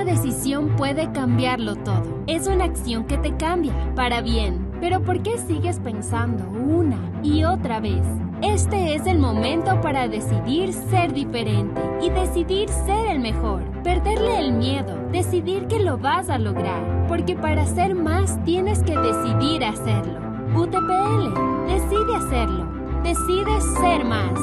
Una decisión puede cambiarlo todo. Es una acción que te cambia, para bien. Pero ¿por qué sigues pensando una y otra vez? Este es el momento para decidir ser diferente y decidir ser el mejor. Perderle el miedo, decidir que lo vas a lograr. Porque para ser más tienes que decidir hacerlo. UTPL, decide hacerlo. Decide ser más.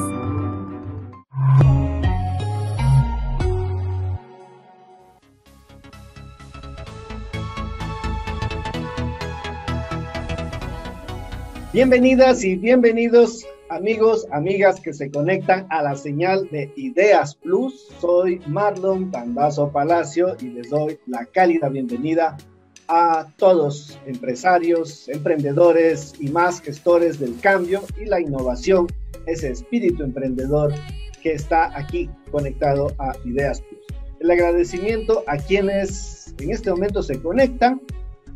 Bienvenidas y bienvenidos amigos, amigas que se conectan a la señal de Ideas Plus. Soy Marlon Tandazo Palacio y les doy la cálida bienvenida a todos empresarios, emprendedores y más gestores del cambio y la innovación, ese espíritu emprendedor que está aquí conectado a Ideas Plus. El agradecimiento a quienes en este momento se conectan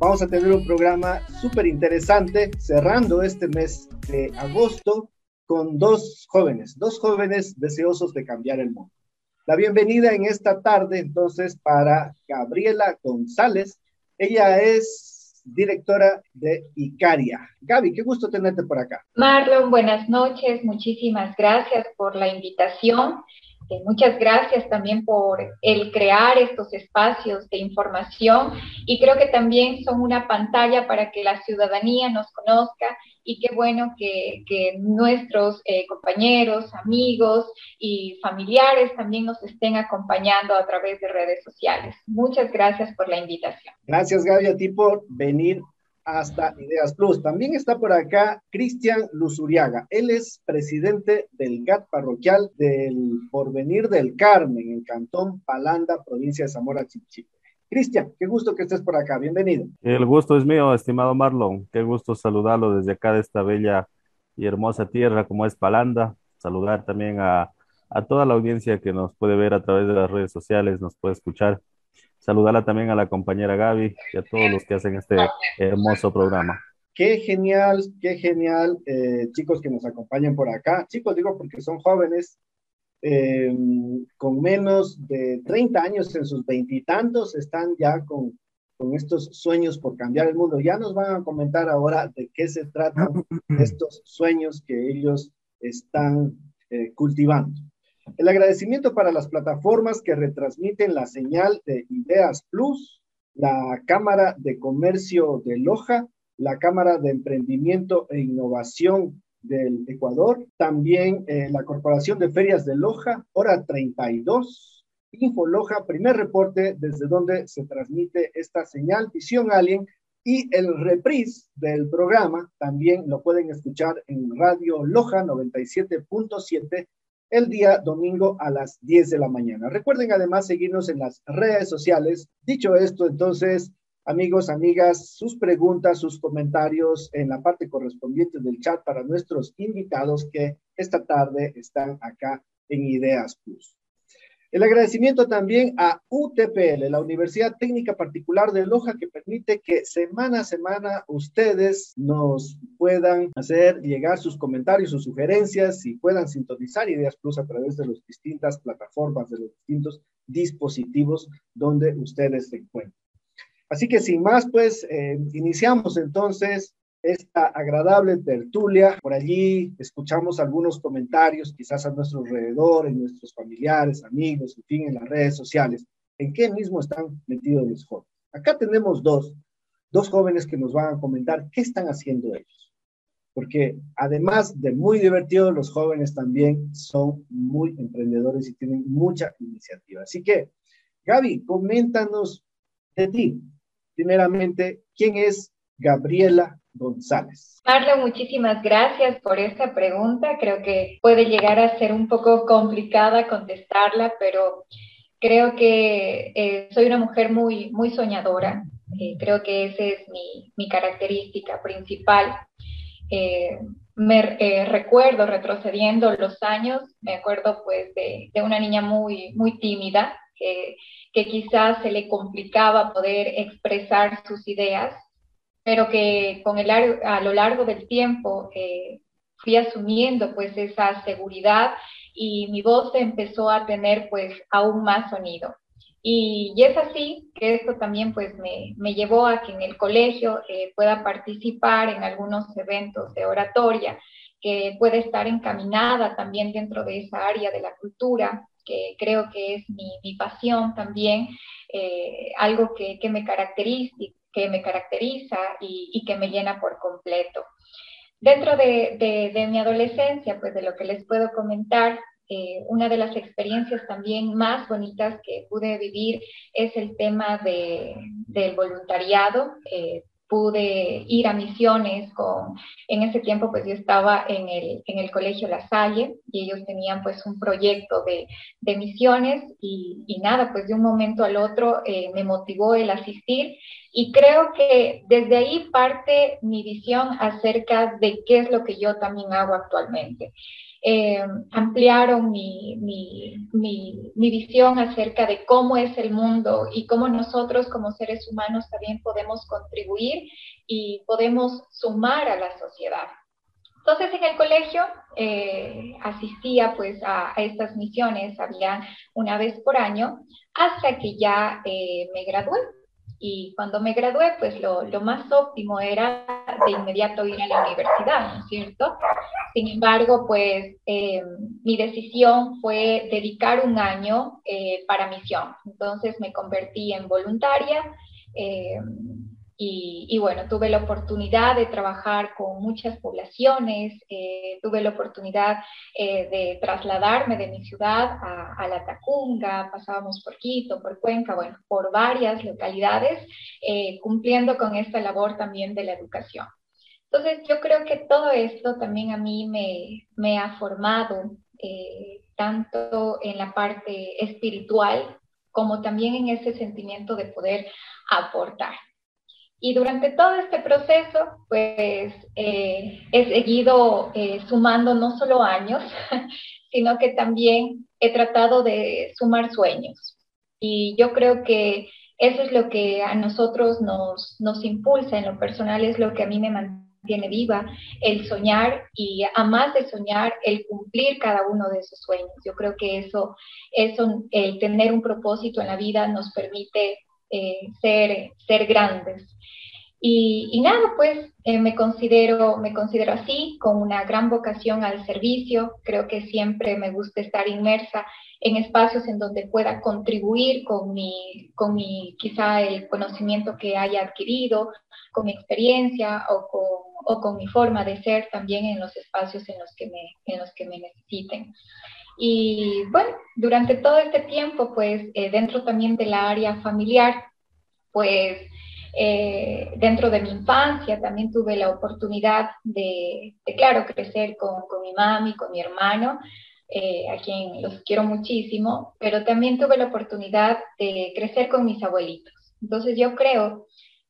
vamos a tener un programa súper interesante cerrando este mes de agosto con dos jóvenes, dos jóvenes deseosos de cambiar el mundo. La bienvenida en esta tarde entonces para Gabriela González. Ella es directora de Icaria. Gaby, qué gusto tenerte por acá. Marlon, buenas noches. Muchísimas gracias por la invitación muchas gracias también por el crear estos espacios de información y creo que también son una pantalla para que la ciudadanía nos conozca y qué bueno que, nuestros eh, compañeros, amigos y familiares también nos estén acompañando a través de redes sociales. Muchas gracias por la invitación. Gracias Gaby a ti por venir hasta Ideas Plus. También está por acá Cristian Luzuriaga. Él es presidente del GAT parroquial del Porvenir del Carmen, en Cantón Palanda, provincia de Zamora Chichipe. Cristian, qué gusto que estés por acá. Bienvenido. El gusto es mío, estimado Marlon. Qué gusto saludarlo desde acá de esta bella y hermosa tierra como es Palanda. Saludar también a toda la audiencia que nos puede ver a través de las redes sociales, nos puede escuchar Saludarla también a la compañera Gaby y a todos los que hacen este hermoso programa. Qué genial, qué genial, eh, chicos que nos acompañan por acá. Chicos, digo porque son jóvenes, eh, con menos de 30 años en sus veintitantos, están ya con, con estos sueños por cambiar el mundo. Ya nos van a comentar ahora de qué se tratan estos sueños que ellos están eh, cultivando. El agradecimiento para las plataformas que retransmiten la señal de Ideas Plus, la Cámara de Comercio de Loja, la Cámara de Emprendimiento e Innovación del Ecuador, también eh, la Corporación de Ferias de Loja, hora 32, Info Loja, primer reporte desde donde se transmite esta señal, Visión Alien, y el reprise del programa también lo pueden escuchar en Radio Loja 97.7 el día domingo a las 10 de la mañana. Recuerden además seguirnos en las redes sociales. Dicho esto, entonces, amigos, amigas, sus preguntas, sus comentarios en la parte correspondiente del chat para nuestros invitados que esta tarde están acá en Ideas Plus. El agradecimiento también a UTPL, la Universidad Técnica Particular de Loja, que permite que semana a semana ustedes nos puedan hacer llegar sus comentarios, sus sugerencias y puedan sintonizar Ideas Plus a través de las distintas plataformas, de los distintos dispositivos donde ustedes se encuentran. Así que sin más, pues eh, iniciamos entonces esta agradable tertulia. Por allí escuchamos algunos comentarios, quizás a nuestro alrededor, en nuestros familiares, amigos, en fin, en las redes sociales. ¿En qué mismo están metidos los jóvenes? Acá tenemos dos, dos jóvenes que nos van a comentar qué están haciendo ellos. Porque además de muy divertidos, los jóvenes también son muy emprendedores y tienen mucha iniciativa. Así que, Gaby, coméntanos de ti. Primeramente, ¿quién es Gabriela González. Marlo, muchísimas gracias por esta pregunta. Creo que puede llegar a ser un poco complicada contestarla, pero creo que eh, soy una mujer muy, muy soñadora. Eh, creo que esa es mi, mi característica principal. Eh, me recuerdo retrocediendo los años, me acuerdo pues de, de una niña muy, muy tímida, que, que quizás se le complicaba poder expresar sus ideas pero que con el, a lo largo del tiempo eh, fui asumiendo pues esa seguridad y mi voz empezó a tener pues aún más sonido. Y, es así que esto también pues me, me llevó a que en el colegio eh, pueda participar en algunos eventos de oratoria, que puede estar encaminada también dentro de esa área de la cultura, que creo que es mi, mi pasión también, eh, algo que, que, me caracteriza, que me caracteriza y, que me llena por completo. Dentro de, mi adolescencia, pues de lo que les puedo comentar, eh, una de las experiencias también más bonitas que pude vivir es el tema de, del voluntariado. Eh, pude ir a misiones con, en ese tiempo pues yo estaba en el, en el colegio La Salle y ellos tenían pues un proyecto de, de misiones y, y, nada, pues de un momento al otro eh, me motivó el asistir y creo que desde ahí parte mi visión acerca de qué es lo que yo también hago actualmente eh, ampliaron mi, mi, mi, mi, visión acerca de cómo es el mundo y cómo nosotros como seres humanos también podemos contribuir y podemos sumar a la sociedad. Entonces en el colegio eh, asistía pues a, a, estas misiones, había una vez por año, hasta que ya eh, me gradué. Y cuando me gradué, pues lo, lo, más óptimo era de inmediato ir a la universidad, ¿no es cierto? Sin embargo, pues eh, mi decisión fue dedicar un año eh, para misión. Entonces me convertí en voluntaria. Eh, y, bueno, tuve la oportunidad de trabajar con muchas poblaciones, eh, tuve la oportunidad eh, de trasladarme de mi ciudad a, a, la Tacunga, pasábamos por Quito, por Cuenca, bueno, por varias localidades, eh, cumpliendo con esta labor también de la educación. Entonces, yo creo que todo esto también a mí me, me ha formado, tanto en la parte espiritual como también en ese sentimiento de poder aportar. Y durante todo este proceso, pues eh, he seguido eh, sumando no solo años, sino que también he tratado de sumar sueños. Y yo creo que eso es lo que a nosotros nos, nos impulsa, en lo personal es lo que a mí me mantiene viva, el soñar y a más de soñar, el cumplir cada uno de esos sueños. Yo creo que eso, eso el tener un propósito en la vida nos permite eh, ser, ser grandes. Y, y nada, pues eh, me, considero, me considero así, con una gran vocación al servicio. Creo que siempre me gusta estar inmersa en espacios en donde pueda contribuir con mi, con mi quizá el conocimiento que haya adquirido, con mi experiencia o con, o con mi forma de ser también en los espacios en los que me, en los que me necesiten. Y bueno, durante todo este tiempo, pues eh, dentro también de la área familiar, pues eh, dentro de mi infancia también tuve la oportunidad de, de claro, crecer con, con, mi mami, con mi hermano, eh, a quien los quiero muchísimo, pero también tuve la oportunidad de crecer con mis abuelitos. Entonces yo creo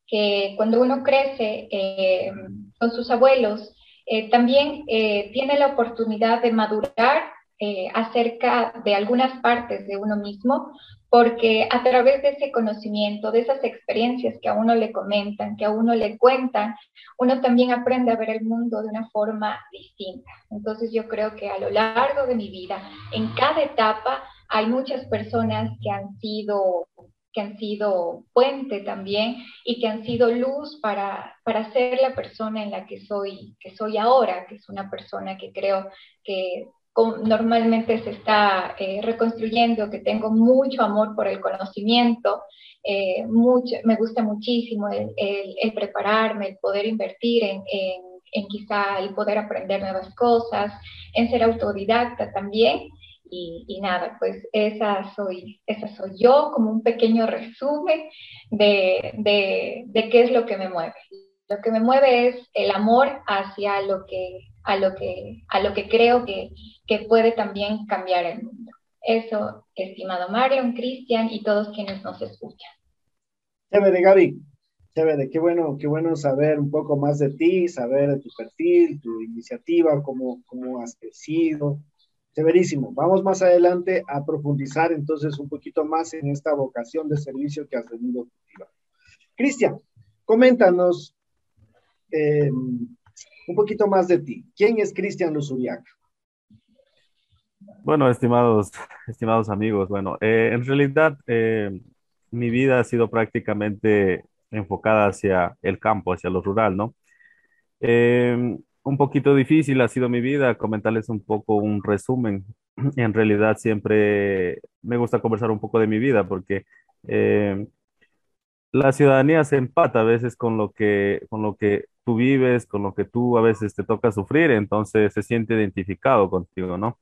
que cuando uno crece eh, con sus abuelos, eh, también tiene la oportunidad de madurar acerca de algunas partes de uno mismo, porque a través de ese conocimiento, de esas experiencias que a uno le comentan, que a uno le cuentan, uno también aprende a ver el mundo de una forma distinta. Entonces yo creo que a lo largo de mi vida, en cada etapa, hay muchas personas que han sido que han sido puente también y que han sido luz para, para ser la persona en la que soy, que soy ahora, que es una persona que creo que normalmente se está eh, reconstruyendo, que tengo mucho amor por el conocimiento, eh, mucho, me gusta muchísimo el, el, prepararme, el poder invertir en, en, en, quizá el poder aprender nuevas cosas, en ser autodidacta también. Y, y, nada, pues esa soy, esa soy yo, como un pequeño resumen de, de, de qué es lo que me mueve. Lo que me mueve es el amor hacia lo que, a lo que, a lo que creo que, que puede también cambiar el mundo. Eso, estimado Marlon, Cristian y todos quienes nos escuchan. Chévere, Gaby. Chévere, qué bueno, qué bueno saber un poco más de ti, saber de tu perfil, tu iniciativa, cómo, cómo has crecido. Chéverísimo. Vamos más adelante a profundizar entonces un poquito más en esta vocación de servicio que has venido cultivando. Cristian, coméntanos eh, un poquito más de ti. ¿Quién es Cristian Luzuriaca? Bueno, estimados, estimados amigos, bueno, eh, en realidad eh, mi vida ha sido prácticamente enfocada hacia el campo, hacia lo rural, ¿no? Eh, un poquito difícil ha sido mi vida, comentarles un poco un resumen. En realidad siempre me gusta conversar un poco de mi vida porque la ciudadanía se empata a veces con lo que, con lo que tú vives, con lo que tú a veces te toca sufrir, entonces se siente identificado contigo, ¿no?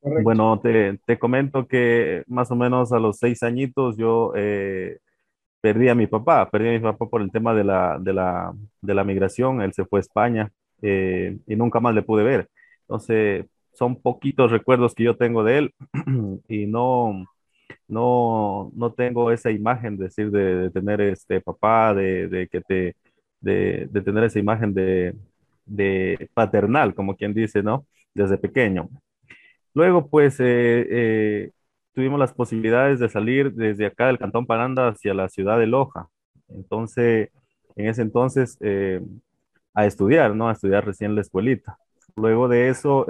Correcto. Bueno, te, te comento que más o menos a los seis añitos yo eh, perdí a mi papá, perdí a mi papá por el tema de la, de la, de la migración, él se fue a España eh, y nunca más le pude ver. Entonces, son poquitos recuerdos que yo tengo de él y no, no, no tengo esa imagen, decir, de, de tener este papá, de, de que te, de, tener esa imagen de, de paternal, como quien dice, ¿no? Desde pequeño. Luego, pues, eh, eh, tuvimos las posibilidades de salir desde acá del Cantón Paranda hacia la ciudad de Loja. Entonces, en ese entonces, eh, a estudiar, ¿no? A estudiar recién la escuelita. Luego de eso,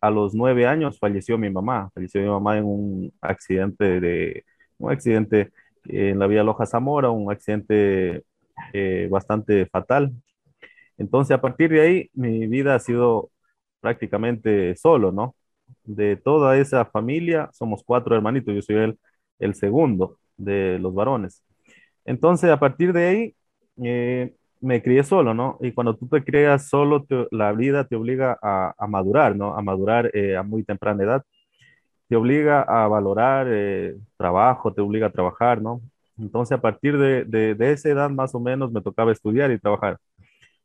a los nueve años falleció mi mamá. Falleció mi mamá en un accidente de, un accidente en la vía Loja Zamora, un accidente eh, bastante fatal. Entonces, a partir de ahí, mi vida ha sido prácticamente solo, ¿no? De toda esa familia, somos cuatro hermanitos, yo soy el, el segundo de los varones. Entonces, a partir de ahí, eh, me crié solo, ¿no? Y cuando tú te creas solo, te- la vida te obliga a, a madurar, ¿no? A madurar eh, a muy temprana edad. Te obliga a valorar eh, trabajo, te obliga a trabajar, ¿no? Entonces, a partir de, de, de esa edad, más o menos, me tocaba estudiar y trabajar.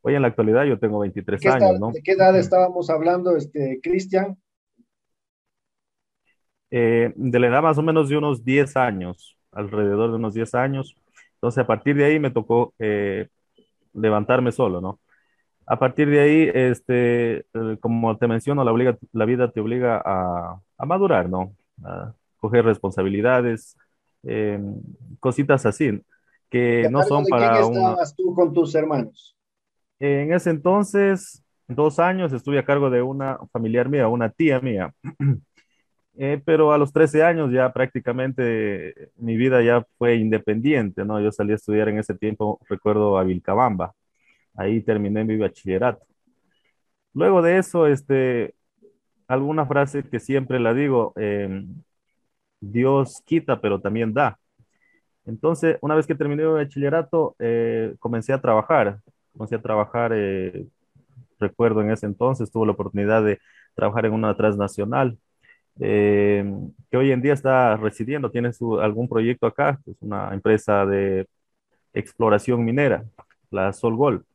Hoy en la actualidad yo tengo ¿De 23 qué edad, años, ¿no? de qué edad estábamos hablando, este, Cristian? Eh, de la edad más o menos de unos 10 años, alrededor de unos 10 años. Entonces, a partir de ahí me tocó eh, levantarme solo, ¿no? A partir de ahí, este, eh, como te menciono, la, obliga- la vida te obliga a, a madurar, ¿no? A coger responsabilidades, eh, cositas así, ¿Y que no son de quién para una... estabas tú con tus hermanos? En ese entonces, dos años, estuve a cargo de una familiar mía, una tía mía, Eh, pero a los 13 años ya prácticamente eh, mi vida ya fue independiente, ¿no? Yo salí a estudiar en ese tiempo, recuerdo, a Vilcabamba. Ahí terminé mi bachillerato. Luego de eso, este, alguna frase que siempre la digo, em, Dios quita, pero también da. Entonces, una vez que terminé mi bachillerato, eh, comencé a trabajar. Comencé a trabajar, eh, recuerdo en ese entonces, tuve la oportunidad de trabajar en una transnacional, eh, que hoy en día está residiendo, tiene algún proyecto acá, es una empresa de exploración minera, la Solgol.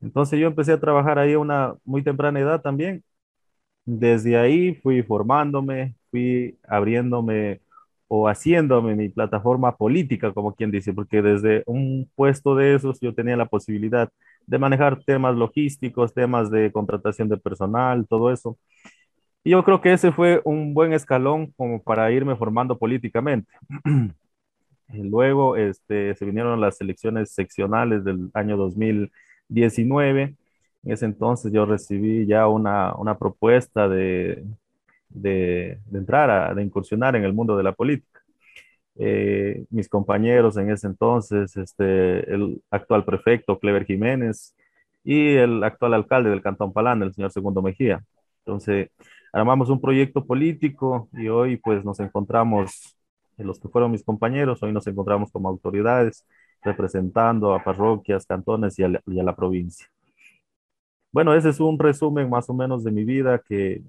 Entonces yo empecé a trabajar ahí a una muy temprana edad también desde ahí fui formándome, abriéndome o haciéndome mi plataforma política, como quien dice, porque desde un puesto de esos yo tenía la posibilidad de manejar temas logísticos, temas de contratación de personal, todo eso. Y yo creo que ese fue un buen escalón como para irme formando políticamente. Luego este, se vinieron las elecciones seccionales del año 2019. En ese entonces yo recibí ya una, una propuesta de, de, de entrar, a, de incursionar en el mundo de la política. Eh, mis compañeros en ese entonces, este, el actual prefecto Clever Jiménez y el actual alcalde del Cantón Palán, el señor Segundo Mejía. Entonces, armamos un proyecto político y hoy pues nos encontramos, eh, los que fueron mis compañeros, hoy nos encontramos como autoridades representando a parroquias, cantones y a la, y a la provincia. Bueno, ese es un resumen más o menos de mi vida que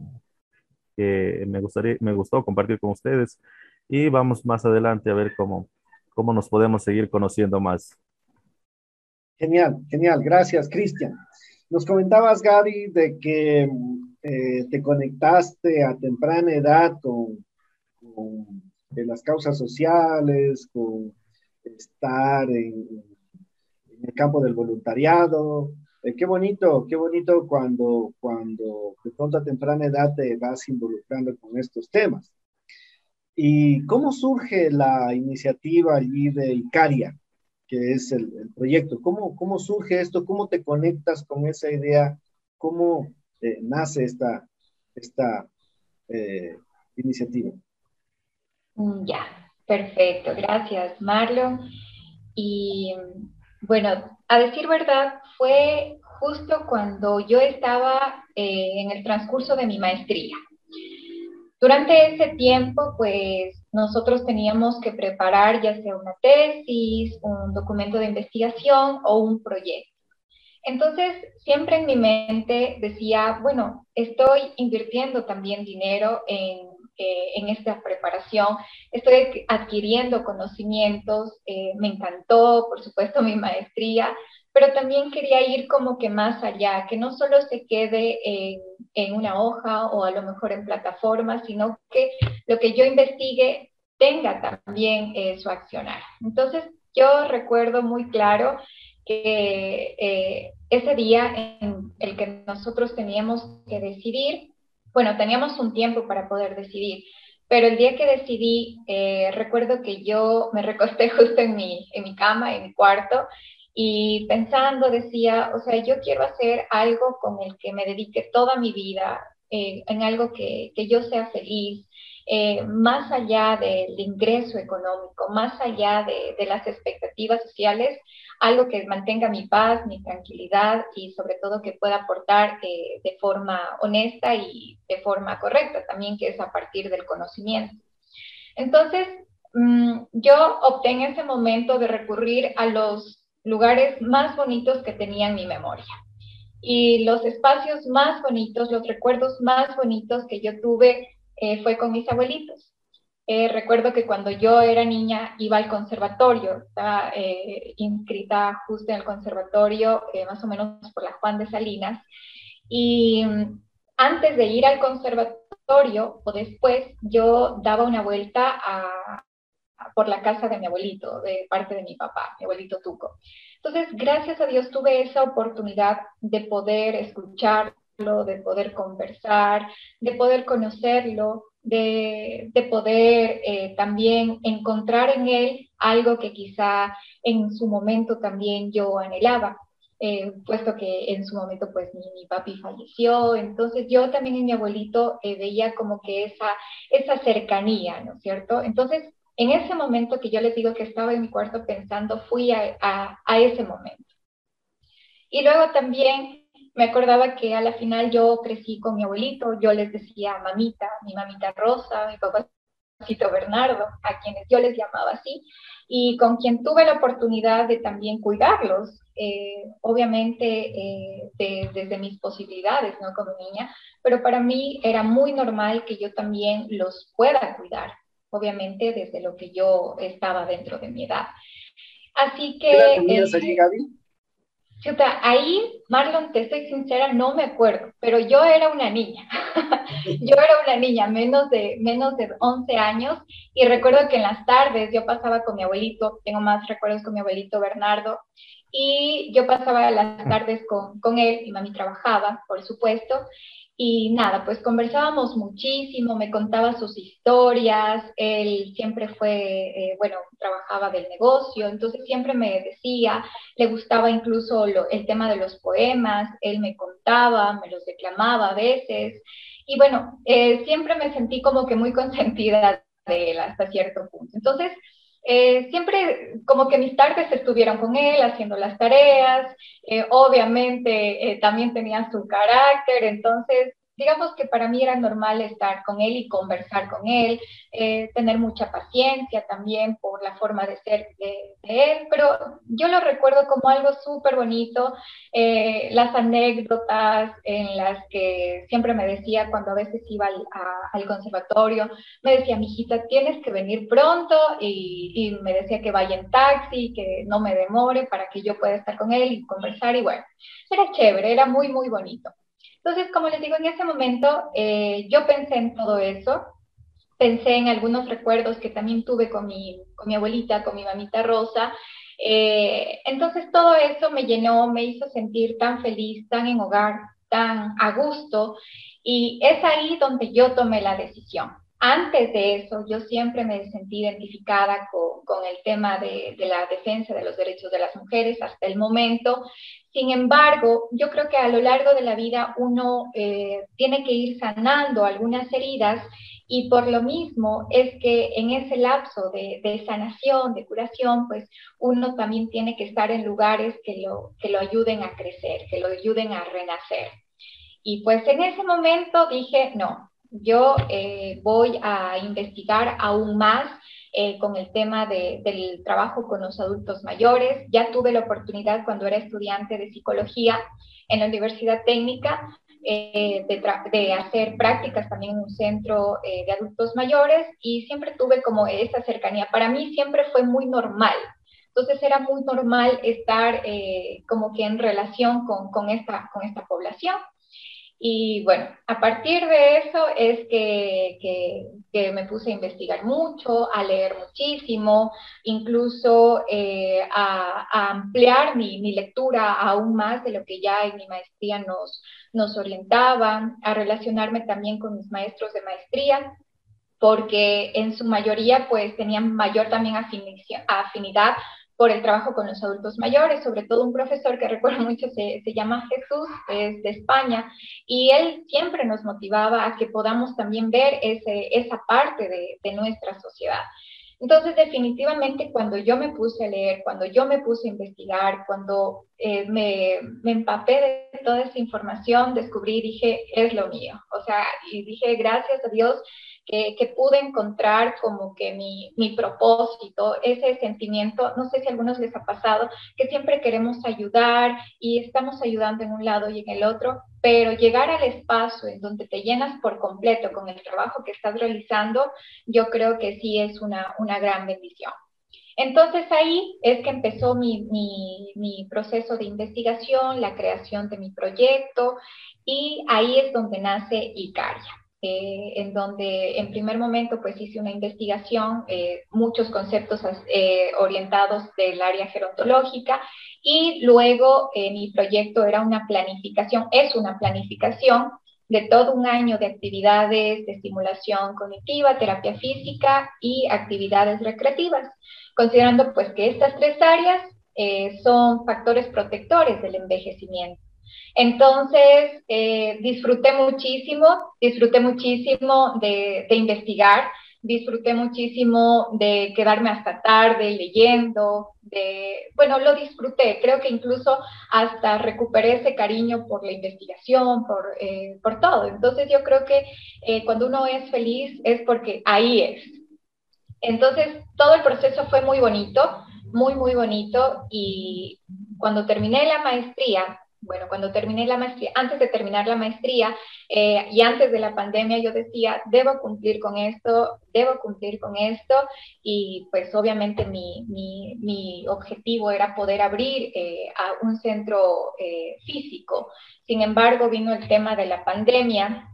que me gustaría, me gustó compartir con ustedes y vamos más adelante a ver cómo, cómo nos podemos seguir conociendo más. Genial, genial. Gracias, Cristian. Nos comentabas, Gaby, de que eh, te conectaste a temprana edad con, con de las causas sociales, con estar en, en el campo del voluntariado. Eh, qué bonito, qué bonito cuando, cuando de pronto a temprana edad te vas involucrando con estos temas. ¿Y cómo surge la iniciativa allí de Icaria, que es el, proyecto? ¿Cómo, ¿Cómo surge esto? ¿Cómo te conectas con esa idea? ¿Cómo eh, nace esta, esta eh, iniciativa. Mm, ya, perfecto, gracias Marlon. Y bueno, a decir verdad, fue justo cuando yo estaba eh, en el transcurso de mi maestría. Durante ese tiempo, pues nosotros teníamos que preparar ya sea una tesis, un documento de investigación o un proyecto. Entonces, siempre en mi mente decía, bueno, estoy invirtiendo también dinero en, eh, esta preparación, estoy adquiriendo conocimientos, eh, me encantó, por supuesto, mi maestría, pero también quería ir como que más allá, que no solo se quede en, una hoja o a lo mejor en plataforma, sino que lo que yo investigue tenga también eh, su accionar. Entonces, yo recuerdo muy claro que eh, ese día en el que nosotros teníamos que decidir, bueno, teníamos un tiempo para poder decidir, pero el día que decidí, eh, recuerdo que yo me recosté justo en mi, en mi cama, en mi cuarto, y pensando decía, o sea, yo quiero hacer algo con el que me dedique toda mi vida, eh, en algo que, que, yo sea feliz, más allá del ingreso económico, más allá de, de las expectativas sociales, algo que mantenga mi paz, mi tranquilidad y sobre todo que pueda aportar eh, de forma honesta y de forma correcta también, que es a partir del conocimiento. Entonces, mm, yo opté en ese momento de recurrir a los lugares más bonitos que tenía en mi memoria. Y los espacios más bonitos, los recuerdos más bonitos que yo tuve eh, fue con mis abuelitos. Eh, recuerdo que cuando yo era niña iba al conservatorio, estaba eh, inscrita justo en el conservatorio, eh, más o menos por la Juan de Salinas, y mm, antes de ir al conservatorio o después, yo daba una vuelta por la casa de mi abuelito, de parte de mi papá, mi abuelito Tuco. Entonces, gracias a Dios tuve esa oportunidad de poder escucharlo, de poder conversar, de poder conocerlo, de, poder eh, también encontrar en él algo que quizá en su momento también yo anhelaba. Eh, puesto que en su momento pues mi, papi falleció, entonces yo también en mi abuelito eh, veía como que esa, esa cercanía, ¿no es cierto? Entonces, en ese momento que yo les digo que estaba en mi cuarto pensando, fui a, a ese momento. Y luego también me acordaba que a la final yo crecí con mi abuelito, yo les decía mamita, mi mamita Rosa, mi papacito Bernardo, a quienes yo les llamaba así, y con quien tuve la oportunidad de también cuidarlos, eh, obviamente eh, desde mis posibilidades, ¿no? Como niña, pero para mí era muy normal que yo también los pueda cuidar, obviamente desde lo que yo estaba dentro de mi edad. Así que... ¿Qué allí, Gaby? Chuta, ahí, Marlon, te soy sincera, no me acuerdo, pero yo era una niña. yo era una niña, menos de, menos de 11 años, y recuerdo que en las tardes yo pasaba con mi abuelito, tengo más recuerdos con mi abuelito Bernardo, y yo pasaba las tardes con, con él, mi mami trabajaba, por supuesto, y nada, pues conversábamos muchísimo, me contaba sus historias, él siempre fue, eh, bueno, trabajaba del negocio, entonces siempre me decía, le gustaba incluso el tema de los poemas, él me contaba, me los declamaba a veces, y bueno, eh, siempre me sentí como que muy consentida de él hasta cierto punto. Entonces, eh, siempre como que mis tardes estuvieron con él haciendo las tareas, eh, obviamente eh, también tenía su carácter, entonces digamos que para mí era normal estar con él y conversar con él, eh, tener mucha paciencia también por la forma de ser de, él, pero yo lo recuerdo como algo súper bonito, eh, las anécdotas en las que siempre me decía cuando a veces iba al, conservatorio, me decía, mijita, tienes que venir pronto y, y me decía que vaya en taxi, que no me demore para que yo pueda estar con él y conversar y bueno, era chévere, era muy, muy bonito. Entonces, como les digo, en ese momento eh, yo pensé en todo eso, pensé en algunos recuerdos que también tuve con mi, abuelita, con mi mamita Rosa. Eh, entonces, todo eso me llenó, me hizo sentir tan feliz, tan en hogar, tan a gusto. Y es ahí donde yo tomé la decisión. Antes de eso, yo siempre me sentí identificada con, el tema de, la defensa de los derechos de las mujeres hasta el momento. Sin embargo, yo creo que a lo largo de la vida uno eh, tiene que ir sanando algunas heridas y por lo mismo es que en ese lapso de, de, sanación, de curación, pues uno también tiene que estar en lugares que lo, que lo ayuden a crecer, que lo ayuden a renacer. Y pues en ese momento dije, no, yo eh, voy a investigar aún más eh, con el tema del trabajo con los adultos mayores. Ya tuve la oportunidad cuando era estudiante de psicología en la Universidad Técnica eh, de, hacer prácticas también en un centro de adultos mayores y siempre tuve como esa cercanía. Para mí siempre fue muy normal. Entonces era muy normal estar como que en relación con, esta, con esta población. Y bueno, a partir de eso es que, que, me puse a investigar mucho, a leer muchísimo, incluso eh, a, ampliar mi, mi, lectura aún más de lo que ya en mi maestría nos, nos orientaban, a relacionarme también con mis maestros de maestría, porque en su mayoría pues tenían mayor también afinidad por el trabajo con los adultos mayores, sobre todo un profesor que recuerdo mucho se, se, llama Jesús, es de España, y él siempre nos motivaba a que podamos también ver ese, esa parte de, de nuestra sociedad. Entonces, definitivamente, cuando yo me puse a leer, cuando yo me puse a investigar, cuando eh, me, me, empapé de toda esa información, descubrí, dije, es lo mío. O sea, y dije, gracias a Dios que, pude encontrar como que mi, mi, propósito, ese sentimiento, no sé si a algunos les ha pasado, que siempre queremos ayudar y estamos ayudando en un lado y en el otro, pero llegar al espacio en donde te llenas por completo con el trabajo que estás realizando, yo creo que sí es una, una gran bendición. Entonces ahí es que empezó mi, mi, mi, proceso de investigación, la creación de mi proyecto y ahí es donde nace Icaria. Eh, en donde en primer momento pues hice una investigación, eh, muchos conceptos eh, orientados del área gerontológica y luego mi proyecto era una planificación, es una planificación de todo un año de actividades de estimulación cognitiva, terapia física y actividades recreativas, considerando pues que estas tres áreas son factores protectores del envejecimiento. Entonces, eh, disfruté muchísimo, disfruté muchísimo de, investigar, disfruté muchísimo de quedarme hasta tarde leyendo, bueno, lo disfruté, creo que incluso hasta recuperé ese cariño por la investigación, por, eh, por todo. Entonces yo creo que eh, cuando uno es feliz es porque ahí es. Entonces todo el proceso fue muy bonito, muy, muy bonito y cuando terminé la maestría, bueno, cuando terminé la maestría, antes de terminar la maestría eh, y antes de la pandemia, yo decía, debo cumplir con esto, debo cumplir con esto, y pues obviamente mi, mi, objetivo era poder abrir eh, a un centro eh, físico. Sin embargo, vino el tema de la pandemia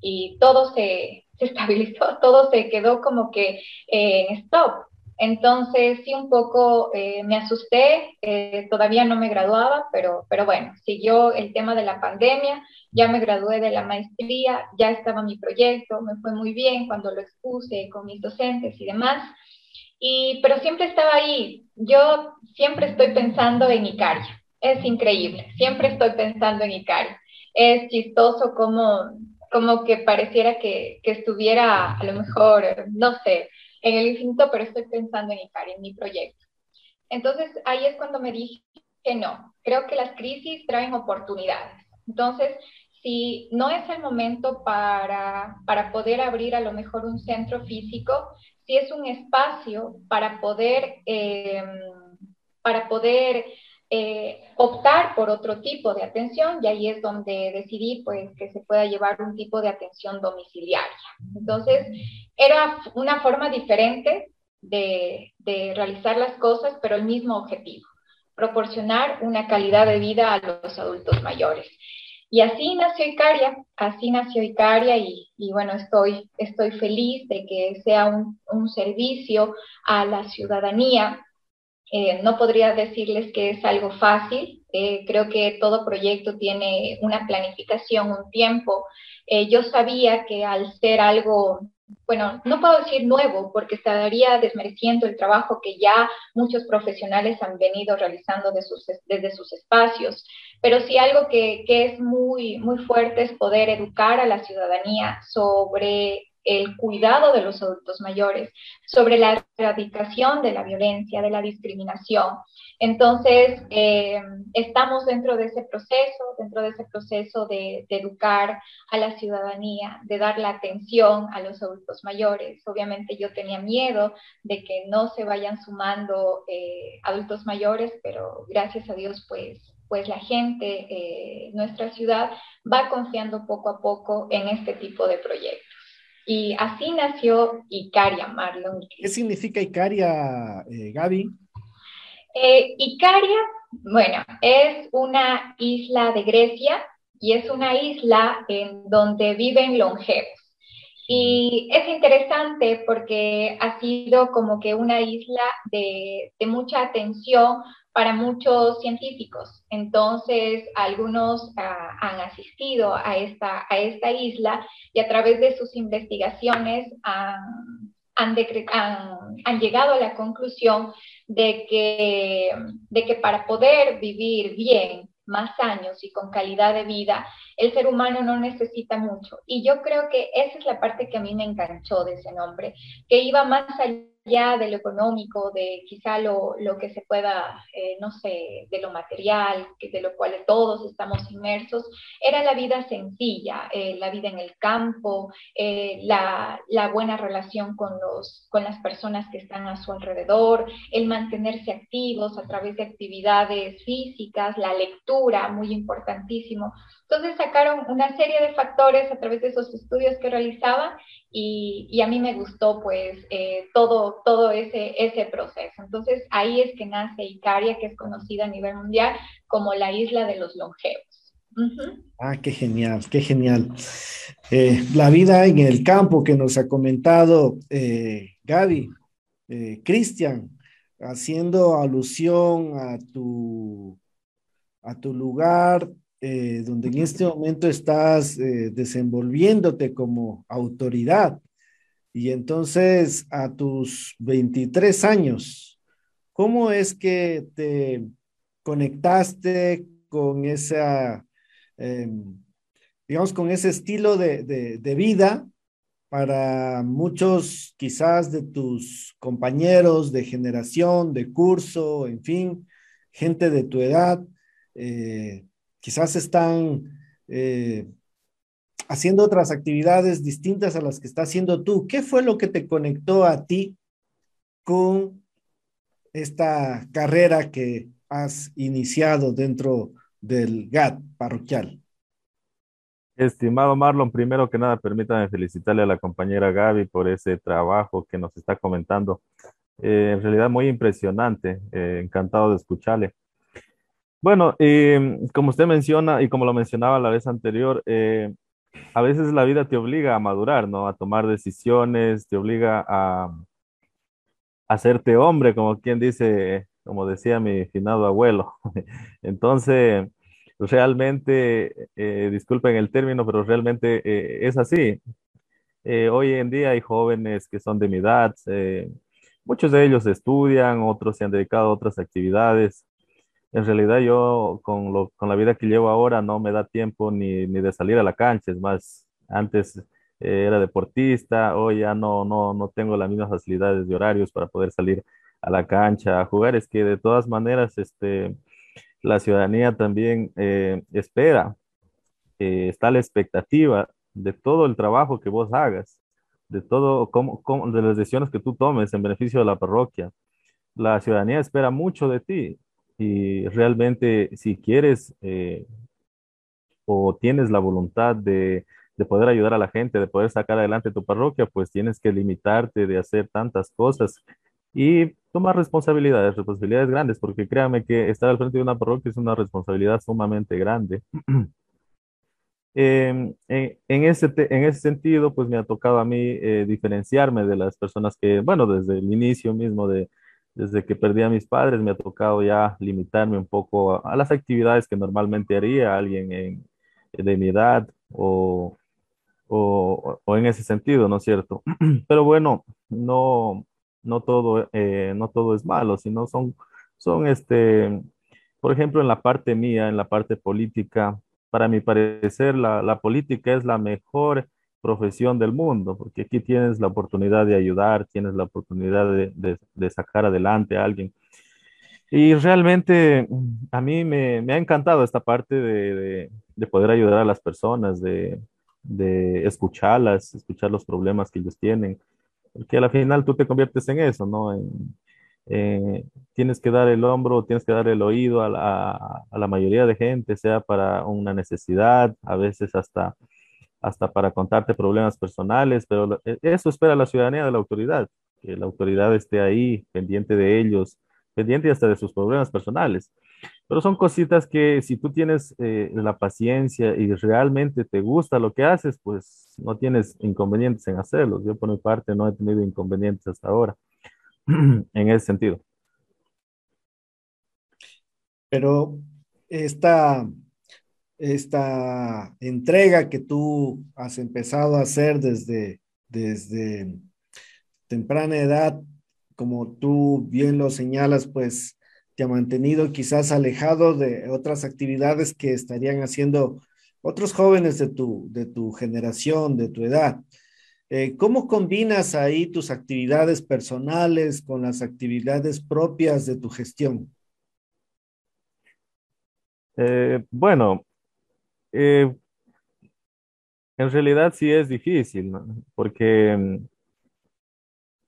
y todo se, se estabilizó, todo se quedó como que en stop. Entonces, sí, un poco eh, me asusté, eh, todavía no me graduaba, pero, pero bueno, siguió el tema de la pandemia, ya me gradué de la maestría, ya estaba mi proyecto, me fue muy bien cuando lo expuse con mis docentes y demás, y, pero siempre estaba ahí, yo siempre estoy pensando en Icaria, es increíble, siempre estoy pensando en Icaria, es chistoso como, como que pareciera que, que estuviera a lo mejor, no sé, en el infinito, pero estoy pensando en Icari, en mi proyecto. Entonces ahí es cuando me dije que no, creo que las crisis traen oportunidades. Entonces, si no es el momento para, para poder abrir a lo mejor un centro físico, si es un espacio para poder, eh, para poder eh, optar por otro tipo de atención y ahí es donde decidí pues que se pueda llevar un tipo de atención domiciliaria. Entonces, era una forma diferente de, de realizar las cosas, pero el mismo objetivo, proporcionar una calidad de vida a los adultos mayores. Y así nació Icaria, así nació Icaria y, y bueno, estoy, estoy feliz de que sea un, un servicio a la ciudadanía eh, no podría decirles que es algo fácil. Eh, creo que todo proyecto tiene una planificación, un tiempo. Eh, yo sabía que al ser algo bueno, no puedo decir nuevo porque estaría desmereciendo el trabajo que ya muchos profesionales han venido realizando desde sus espacios, pero sí algo que, que es muy, muy fuerte es poder educar a la ciudadanía sobre el cuidado de los adultos mayores, sobre la erradicación de la violencia, de la discriminación. Entonces, eh, estamos dentro de ese proceso, dentro de ese proceso de, educar a la ciudadanía, de dar la atención a los adultos mayores. Obviamente yo tenía miedo de que no se vayan sumando eh, adultos mayores, pero gracias a Dios, pues pues la gente, eh, nuestra ciudad, va confiando poco a poco en este tipo de proyectos. Y así nació Icaria, Marlon. ¿Qué significa Icaria, eh, Gaby? Eh, Icaria, bueno, es una isla de Grecia y es una isla en donde viven longevos. Y es interesante porque ha sido como que una isla de, de mucha atención para muchos científicos. Entonces, algunos ah, han asistido a esta, a esta isla y a través de sus investigaciones han, han, han, llegado a la conclusión de que, de que para poder vivir bien más años y con calidad de vida, el ser humano no necesita mucho. Y yo creo que esa es la parte que a mí me enganchó de ese nombre, que iba más allá ya de lo económico, de quizá lo, lo que se pueda, eh, no sé, de lo material, que de lo cual todos estamos inmersos, era la vida sencilla, eh, la vida en el campo, eh, la, la, buena relación con, los, con las personas que están a su alrededor, el mantenerse activos a través de actividades físicas, la lectura, muy importantísimo. Entonces sacaron una serie de factores a través de esos estudios que realizaban y, a mí me gustó pues eh, todo, ese, ese proceso. Entonces ahí es que nace Icaria, que es conocida a nivel mundial como la isla de los longevos. Ah, qué genial, qué genial. Eh, la vida en el campo que nos ha comentado eh, Gaby, Cristian, haciendo alusión a tu, a tu lugar eh, donde en este momento estás eh, desenvolviéndote como autoridad. Y entonces a tus 23 años, ¿cómo es que te conectaste con esa, em, digamos, con ese estilo de, de vida para muchos quizás de tus compañeros de generación, de curso, en fin, gente de tu edad? Eh, quizás están eh, haciendo otras actividades distintas a las que estás haciendo tú. ¿Qué fue lo que te conectó a ti con esta carrera que has iniciado dentro del GAT parroquial? Estimado Marlon, primero que nada, permítame felicitarle a la compañera Gaby por ese trabajo que nos está comentando. Eh, en realidad muy impresionante, eh, encantado de escucharle. Bueno, eh, como usted menciona y como lo mencionaba la vez anterior, a veces la vida te obliga a madurar, ¿no? A tomar decisiones, te obliga a, hacerte hombre, como quien dice, como decía mi finado abuelo. Entonces, realmente, eh, disculpen el término, pero realmente es así. hoy en día hay jóvenes que son de mi edad, muchos de ellos estudian, otros se han dedicado a otras actividades en realidad yo con, lo, con la vida que llevo ahora no me da tiempo ni, ni de salir a la cancha, es más, antes eh, era deportista, hoy ya no, no, no tengo las mismas facilidades de horarios para poder salir a la cancha a jugar, es que de todas maneras este, la ciudadanía también eh, espera, eh, está la expectativa de todo el trabajo que vos hagas, de todo, cómo, cómo, de las decisiones que tú tomes en beneficio de la parroquia. La ciudadanía espera mucho de ti y realmente si quieres eh, o tienes la voluntad de, de, poder ayudar a la gente, de poder sacar adelante tu parroquia, pues tienes que limitarte de hacer tantas cosas y tomar responsabilidades, responsabilidades grandes, porque créame que estar al frente de una parroquia es una responsabilidad sumamente grande. Em, en, en, ese en ese sentido, pues me ha tocado a mí eh, diferenciarme de las personas que, bueno, desde el inicio mismo de, desde que perdí a mis padres me ha tocado ya limitarme un poco a, las actividades que normalmente haría alguien en, de mi edad o, o, o en ese sentido, ¿no es cierto? Pero bueno, no, no todo, eh, no todo es malo, sino son, son este, por ejemplo, en la parte mía, en la parte política, para mi parecer, la, la política es la mejor profesión del mundo, porque aquí tienes la oportunidad de ayudar, tienes la oportunidad de, sacar adelante a alguien. Y realmente a mí me, ha encantado esta parte de, de, de poder ayudar a las personas, de, escucharlas, escuchar los problemas que ellos tienen, porque al final tú te conviertes en eso, ¿no? En, eh, tienes que dar el hombro, tienes que dar el oído a la, a la, mayoría de gente, sea para una necesidad, a veces hasta, hasta para contarte problemas personales, pero e, eso espera la ciudadanía de la autoridad, que la autoridad esté ahí, pendiente de ellos, pendiente hasta de sus problemas personales. Pero son cositas que si tú tienes eh, la paciencia y realmente te gusta lo que haces, pues no tienes inconvenientes en hacerlo. Yo por mi parte no he tenido inconvenientes hasta ahora en ese sentido. Pero esta, esta entrega que tú has empezado a hacer desde, desde temprana edad, como tú bien lo señalas, pues te ha mantenido quizás alejado de otras actividades que estarían haciendo otros jóvenes de tu, de tu generación, de tu edad. Eh, ¿Cómo combinas ahí tus actividades personales con las actividades propias de tu gestión? Eh, bueno, eh, en realidad sí es difícil, ¿no? porque mm,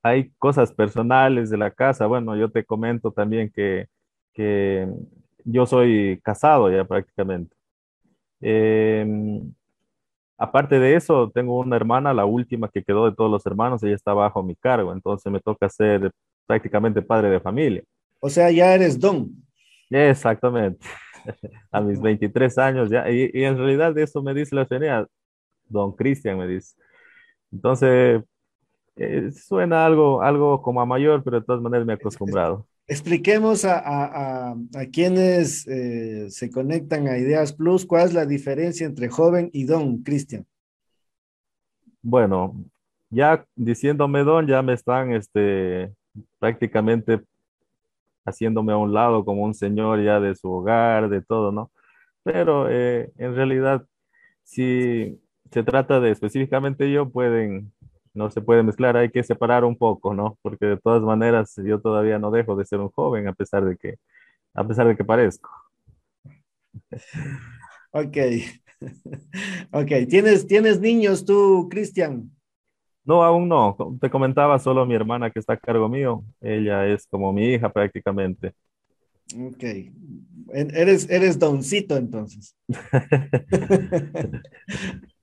hay cosas personales de la casa. Bueno, yo te comento también que, que yo soy casado ya prácticamente. Em, aparte de eso, tengo una hermana, la última que quedó de todos los hermanos, ella está bajo mi cargo, entonces me toca ser prácticamente padre de familia. O sea, ya eres don. Exactamente. A mis 23 años ya. Y, y en realidad eso me dice la señora, don Cristian me dice. Entonces, eh, suena algo, algo como a mayor, pero de todas maneras me he acostumbrado. Expliquemos a, a, a, a quienes eh, se conectan a Ideas Plus, ¿cuál es la diferencia entre joven y don, Cristian? Bueno, ya diciéndome don, ya me están este, prácticamente haciéndome a un lado como un señor ya de su hogar, de todo, ¿no? Pero eh, en realidad, si se trata de específicamente yo, pueden no se puede mezclar, hay que separar un poco, ¿no? Porque de todas maneras yo todavía no dejo de ser un joven a pesar de que, a pesar de que parezco. Ok. Ok, ¿tienes, ¿tienes niños tú, Cristian? No, aún no. Te comentaba solo mi hermana que está a cargo mío. Ella es como mi hija prácticamente. Ok. Eres, eres doncito entonces.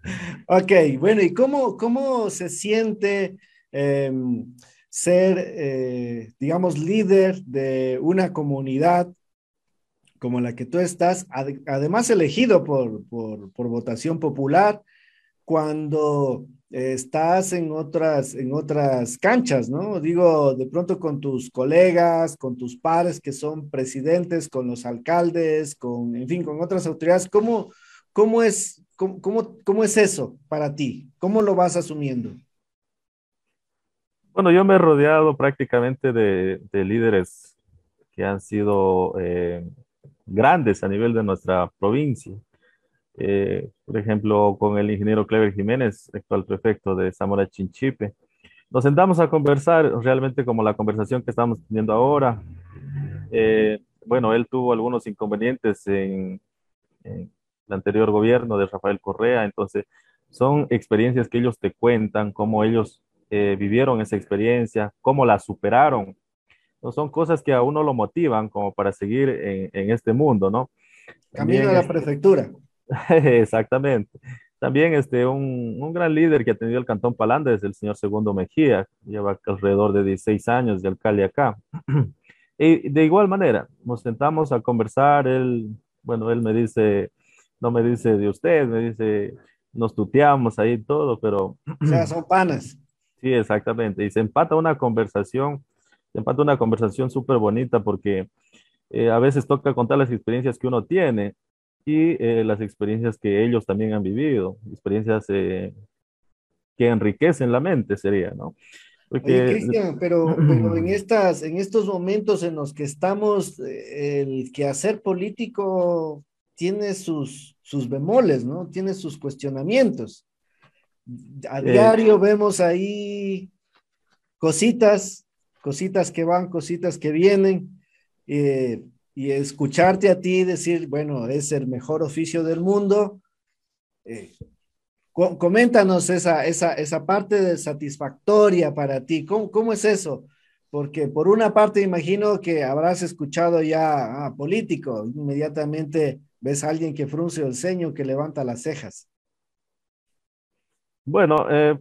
Ok, bueno, ¿y cómo, cómo se siente eh, ser, eh, digamos, líder de una comunidad como la que tú estás, ad además elegido por, por, por, votación popular, cuando estás en otras, en otras canchas, ¿no? Digo, de pronto con tus colegas, con tus pares que son presidentes, con los alcaldes, con, en fin, con otras autoridades, ¿cómo, cómo es ¿Cómo, cómo, cómo es eso para ti? ¿Cómo lo vas asumiendo? Bueno, yo me he rodeado prácticamente de, de líderes que han sido eh, grandes a nivel de nuestra provincia. Eh, por ejemplo, con el ingeniero Clever Jiménez, actual prefecto de Zamora Chinchipe. Nos sentamos a conversar realmente como la conversación que estamos teniendo ahora. Eh, bueno, él tuvo algunos inconvenientes en, en el anterior gobierno de Rafael Correa. Entonces, son experiencias que ellos te cuentan, cómo ellos eh, vivieron esa experiencia, cómo la superaron. No son cosas que a uno lo motivan como para seguir en, en este mundo, ¿no? Camino También, a la prefectura. exactamente. También este, un, un, gran líder que ha tenido el Cantón Palanda es el señor Segundo Mejía, lleva alrededor de 16 años de alcalde acá. y de igual manera, nos sentamos a conversar, él, bueno, él me dice, no me dice de usted, me dice, nos tuteamos ahí todo, pero... O sea, son panas. Sí, exactamente. Y se empata una conversación, se empata una conversación súper bonita porque eh, a veces toca contar las experiencias que uno tiene y eh, las experiencias que ellos también han vivido, experiencias eh, que enriquecen la mente, sería, ¿no? Porque... Cristian, pero, en, estas, en estos momentos en los que estamos, eh, el quehacer político tiene sus, sus bemoles, ¿no? Tiene sus cuestionamientos. A eh, diario vemos ahí cositas, cositas que van, cositas que vienen, eh, y escucharte a ti decir, bueno, es el mejor oficio del mundo. Coméntanos esa, esa, esa parte de satisfactoria para ti. ¿Cómo, ¿Cómo, es eso? Porque por una parte imagino que habrás escuchado ya a político, inmediatamente ves a alguien que frunce el ceño, que levanta las cejas. Bueno, eh,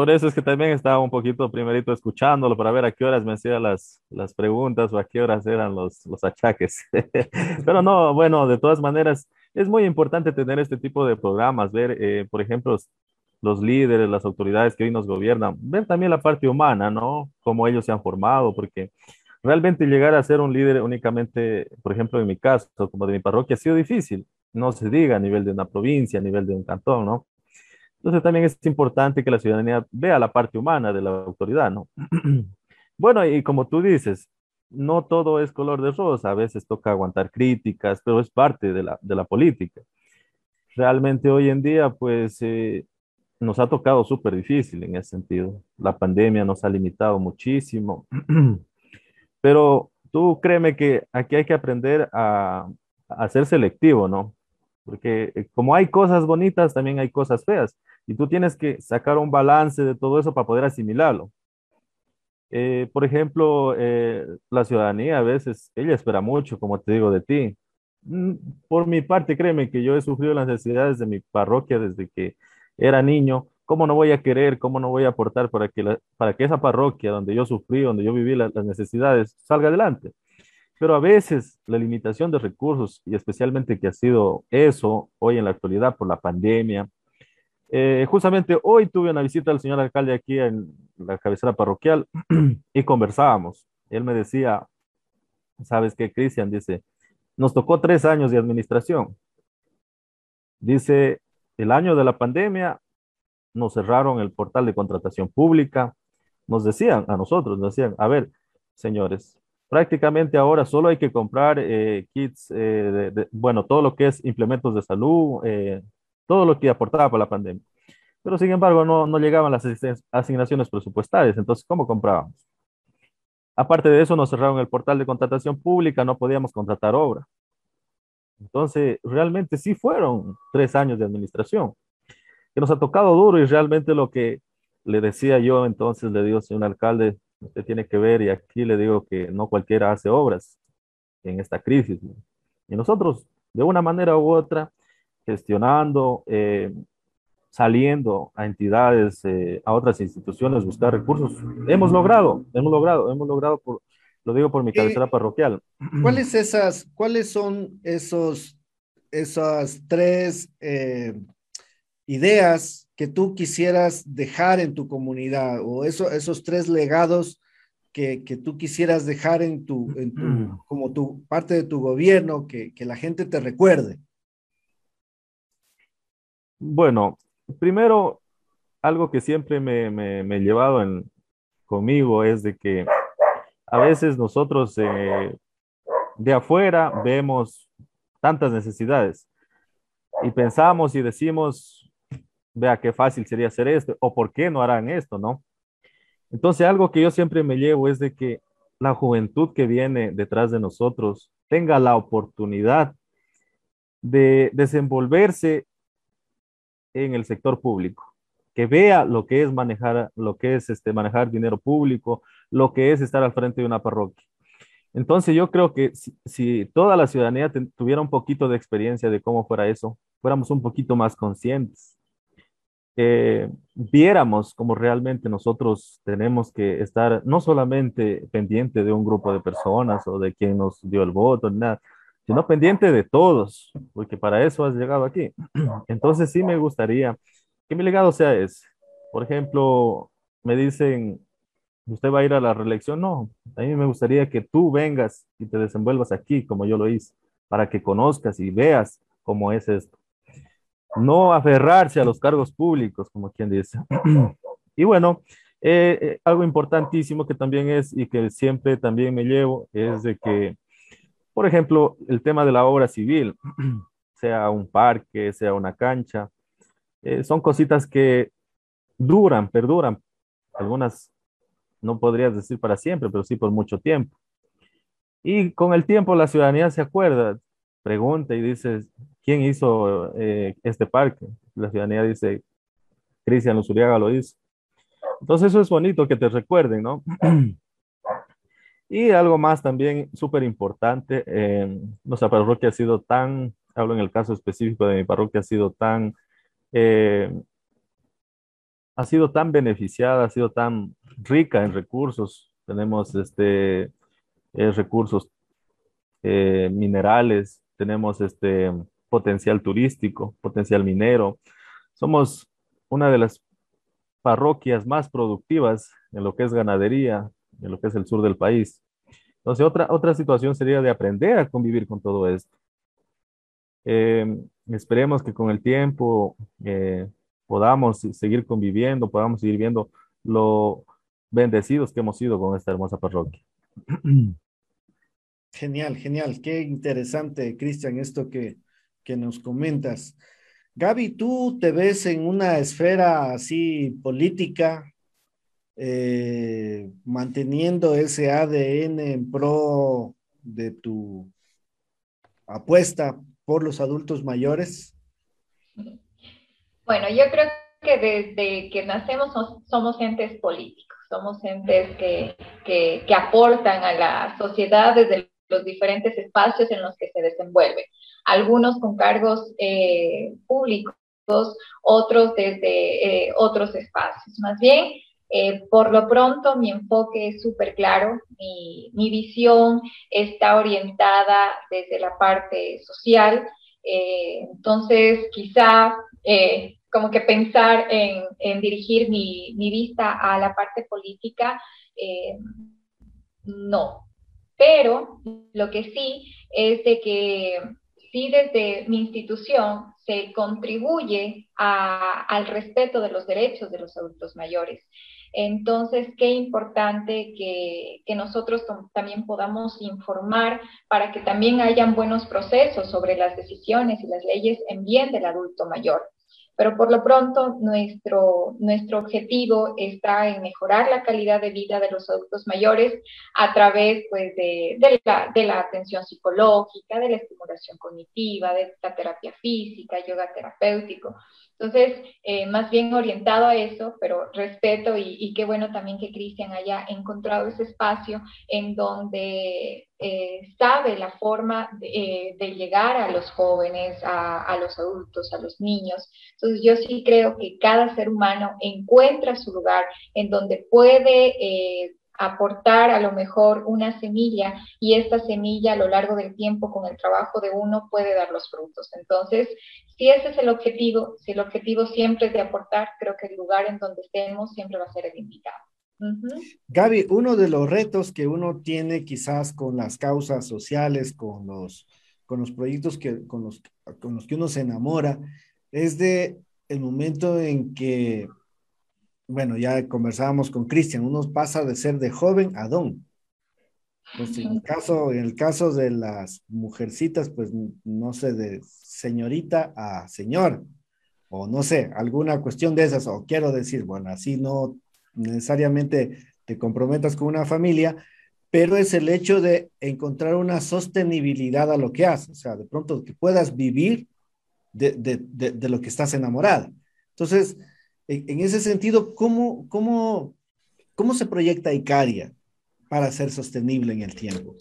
por eso es que también estaba un poquito primerito escuchándolo para ver a qué horas me hacía las, las preguntas o a qué horas eran los, los achaques. Pero no, bueno, de todas maneras, es muy importante tener este tipo de programas, ver, eh, por ejemplo, los líderes, las autoridades que hoy nos gobiernan, ver también la parte humana, ¿no? Cómo ellos se han formado, porque realmente llegar a ser un líder únicamente, por ejemplo, en mi caso, como de mi parroquia, ha sido difícil. No se diga a nivel de una provincia, a nivel de un cantón, ¿no? Entonces también es importante que la ciudadanía vea la parte humana de la autoridad, ¿no? bueno, y como tú dices, no todo es color de rosa, a veces toca aguantar críticas, pero es parte de la, de la política. Realmente hoy en día, pues, eh, nos ha tocado súper difícil en ese sentido. La pandemia nos ha limitado muchísimo, pero tú créeme que aquí hay que aprender a, a ser selectivo, ¿no? Porque eh, como hay cosas bonitas, también hay cosas feas, y tú tienes que sacar un balance de todo eso para poder asimilarlo. Eh, por ejemplo, eh, la ciudadanía a veces, ella espera mucho, como te digo, de ti. Mm, por mi parte, créeme que yo he sufrido las necesidades de mi parroquia desde que era niño. ¿Cómo no voy a querer, cómo no voy a aportar para que, para que esa parroquia donde yo sufrí, donde yo viví las necesidades, salga adelante? Pero a veces la limitación de recursos, y especialmente que ha sido eso hoy en la actualidad por la pandemia, eh, justamente hoy tuve una visita del señor alcalde aquí en la cabecera parroquial y conversábamos. Él me decía, ¿sabes qué, Cristian? Dice, nos tocó tres años de administración. Dice, el año de la pandemia nos cerraron el portal de contratación pública. Nos decían a nosotros, nos decían, a ver, señores, prácticamente ahora solo hay que comprar eh, kits, eh, de, bueno, todo lo que es implementos de salud, todo lo que aportaba por la pandemia. Pero sin embargo, no, no llegaban las asignaciones presupuestarias. Entonces, ¿cómo comprábamos? Aparte de eso, nos cerraron el portal de contratación pública, no podíamos contratar obra. Entonces, realmente sí fueron tres años de administración, que nos ha tocado duro y realmente lo que le decía yo entonces, le digo, señor alcalde, usted tiene que ver y aquí le digo que no cualquiera hace obras en esta crisis. Y nosotros, de una manera u otra, gestionando, eh, saliendo a entidades, eh, a otras instituciones, buscar recursos. Hemos logrado, hemos logrado, hemos logrado, por, lo digo por mi cabecera parroquial. ¿Cuáles, esas, ¿Cuáles son esos, esas tres eh, ideas que tú quisieras dejar en tu comunidad o eso, esos tres legados que, que, tú quisieras dejar en tu, en tu, como tu parte de tu gobierno, que, que la gente te recuerde? Bueno, primero, algo que siempre me, he llevado conmigo es de que a veces nosotros eh, de afuera vemos tantas necesidades y pensamos y decimos, vea qué fácil sería hacer esto o por qué no harán esto, ¿no? Entonces, algo que yo siempre me llevo es de que la juventud que viene detrás de nosotros tenga la oportunidad de desenvolverse en el sector público, que vea lo que es manejar, lo que es este, manejar dinero público, lo que es estar al frente de una parroquia. Entonces yo creo que si, toda la ciudadanía tuviera un poquito de experiencia de cómo fuera eso, fuéramos un poquito más conscientes, viéramos cómo realmente nosotros tenemos que estar no solamente pendiente de un grupo de personas o de quien nos dio el voto, nada, sino pendiente de todos, porque para eso has llegado aquí. Entonces sí me gustaría que mi legado sea ese. Por ejemplo, me dicen, ¿usted va a ir a la reelección? No, a mí me gustaría que tú vengas y te desenvuelvas aquí como yo lo hice, para que conozcas y veas cómo es esto. no aferrarse a los cargos públicos, como quien dice. y bueno, eh, eh, algo importantísimo que también es y que siempre también me llevo es de que, por ejemplo, el tema de la obra civil, sea un parque, sea una cancha, eh, son cositas que duran, perduran. Algunas no podrías decir para siempre, pero sí por mucho tiempo. Y con el tiempo la ciudadanía se acuerda, pregunta y dice, ¿quién hizo eh, este parque? La ciudadanía dice, Cristian Luzuriaga lo hizo. Entonces eso es bonito que te recuerden, ¿no? y algo más también súper importante, eh, nuestra parroquia ha sido tan, hablo en el caso específico de mi parroquia, ha sido tan, eh, ha sido tan beneficiada, ha sido tan rica en recursos. Tenemos este, recursos minerales, tenemos este potencial turístico, potencial minero. Somos una de las parroquias más productivas en lo que es ganadería, en lo que es el sur del país. Entonces, otra, otra situación sería de aprender a convivir con todo esto. Eh, esperemos que con el tiempo eh, podamos seguir conviviendo, podamos seguir viendo lo bendecidos que hemos sido con esta hermosa parroquia. Genial, genial. Qué interesante, Cristian, esto que, que nos comentas. Gaby, ¿tú te ves en una esfera así política, eh, manteniendo ese ADN en pro de tu apuesta por los adultos mayores? Bueno, yo creo que desde que nacemos somos entes políticos, somos entes que, que, aportan a la sociedad desde los diferentes espacios en los que se desenvuelve. Algunos con cargos eh, públicos, otros desde eh, otros espacios. Más bien, eh, por lo pronto, mi enfoque es súper claro, mi, visión está orientada desde la parte social, entonces quizá como que pensar en, dirigir mi, mi, vista a la parte política, no, pero lo que sí es de que sí desde mi institución se contribuye al respeto de los derechos de los adultos mayores. Entonces, qué importante que, nosotros también podamos informar para que también hayan buenos procesos sobre las decisiones y las leyes en bien del adulto mayor. Pero por lo pronto, nuestro, nuestro objetivo está en mejorar la calidad de vida de los adultos mayores a través pues, de, de la atención psicológica, de la estimulación cognitiva, de la terapia física, yoga terapéutico. Entonces, eh, más bien orientado a eso, pero respeto y, qué bueno también que Cristian haya encontrado ese espacio en donde eh, sabe la forma de, eh, llegar a los jóvenes, a, a, los adultos, a los niños. Entonces, yo sí creo que cada ser humano encuentra su lugar en donde puede aportar a lo mejor una semilla y esta semilla a lo largo del tiempo con el trabajo de uno puede dar los frutos. Entonces, si ese es el objetivo, si el objetivo siempre es de aportar, creo que el lugar en donde estemos siempre va a ser el invitado. Gaby, uno de los retos que uno tiene quizás con las causas sociales, con los, con los proyectos que, con, los, con los que uno se enamora, es de el momento en que bueno, ya conversábamos con Cristian, uno pasa de ser de joven a don. Pues en el caso, en el caso de las mujercitas, pues no sé, de señorita a señor, o no sé, alguna cuestión de esas, o quiero decir, bueno, así no necesariamente te comprometas con una familia, pero es el hecho de encontrar una sostenibilidad a lo que haces, o sea, de pronto que puedas vivir de, de, de, de lo que estás enamorada. Entonces, en ese sentido, ¿cómo, cómo, cómo se proyecta Icaria para ser sostenible en el tiempo?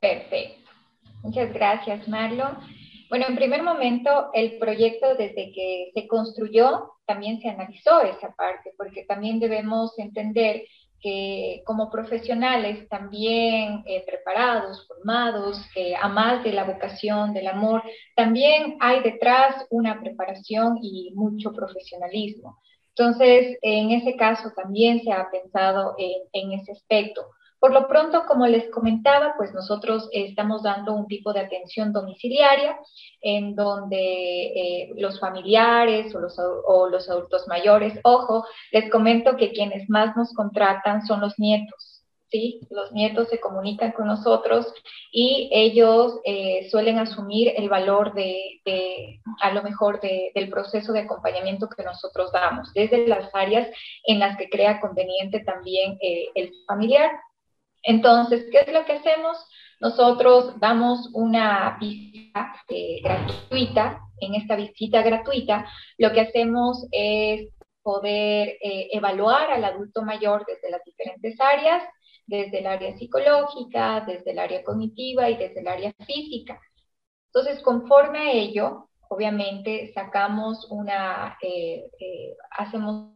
Perfecto. Muchas gracias, Marlon. Bueno, en primer momento, el proyecto desde que se construyó también se analizó esa parte, porque también debemos entender que como profesionales también eh, preparados, formados, que a más de la vocación, del amor, también hay detrás una preparación y mucho profesionalismo. Entonces, en ese caso también se ha pensado en, ese aspecto. Por lo pronto, como les comentaba, pues nosotros estamos dando un tipo de atención domiciliaria en donde eh, los familiares o los, adultos mayores, ojo, les comento que quienes más nos contratan son los nietos. ¿sí? Los nietos se comunican con nosotros y ellos eh, suelen asumir el valor de, a lo mejor, del proceso de acompañamiento que nosotros damos, desde las áreas en las que crea conveniente también eh, el familiar. Entonces, ¿qué es lo que hacemos? Nosotros damos una visita eh, gratuita. En esta visita gratuita, lo que hacemos es poder evaluar al adulto mayor desde las diferentes áreas desde el área psicológica, desde el área cognitiva y desde el área física. Entonces, conforme a ello, obviamente sacamos una, eh, eh, hacemos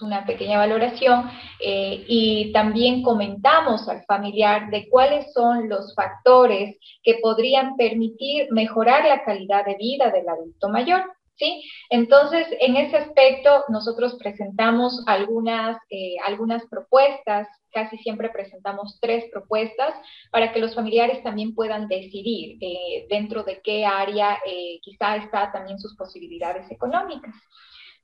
una pequeña valoración eh, y también comentamos al familiar de cuáles son los factores que podrían permitir mejorar la calidad de vida del adulto mayor. ¿Sí? Entonces, en ese aspecto, nosotros presentamos algunas, algunas propuestas casi siempre presentamos tres propuestas para que los familiares también puedan decidir eh, dentro de qué área eh, quizá está también sus posibilidades económicas.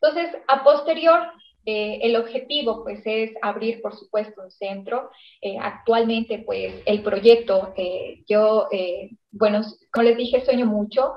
Entonces, a posterior, eh, el objetivo pues es abrir, por supuesto, un centro. actualmente, pues el proyecto, yo, bueno, como les dije, sueño mucho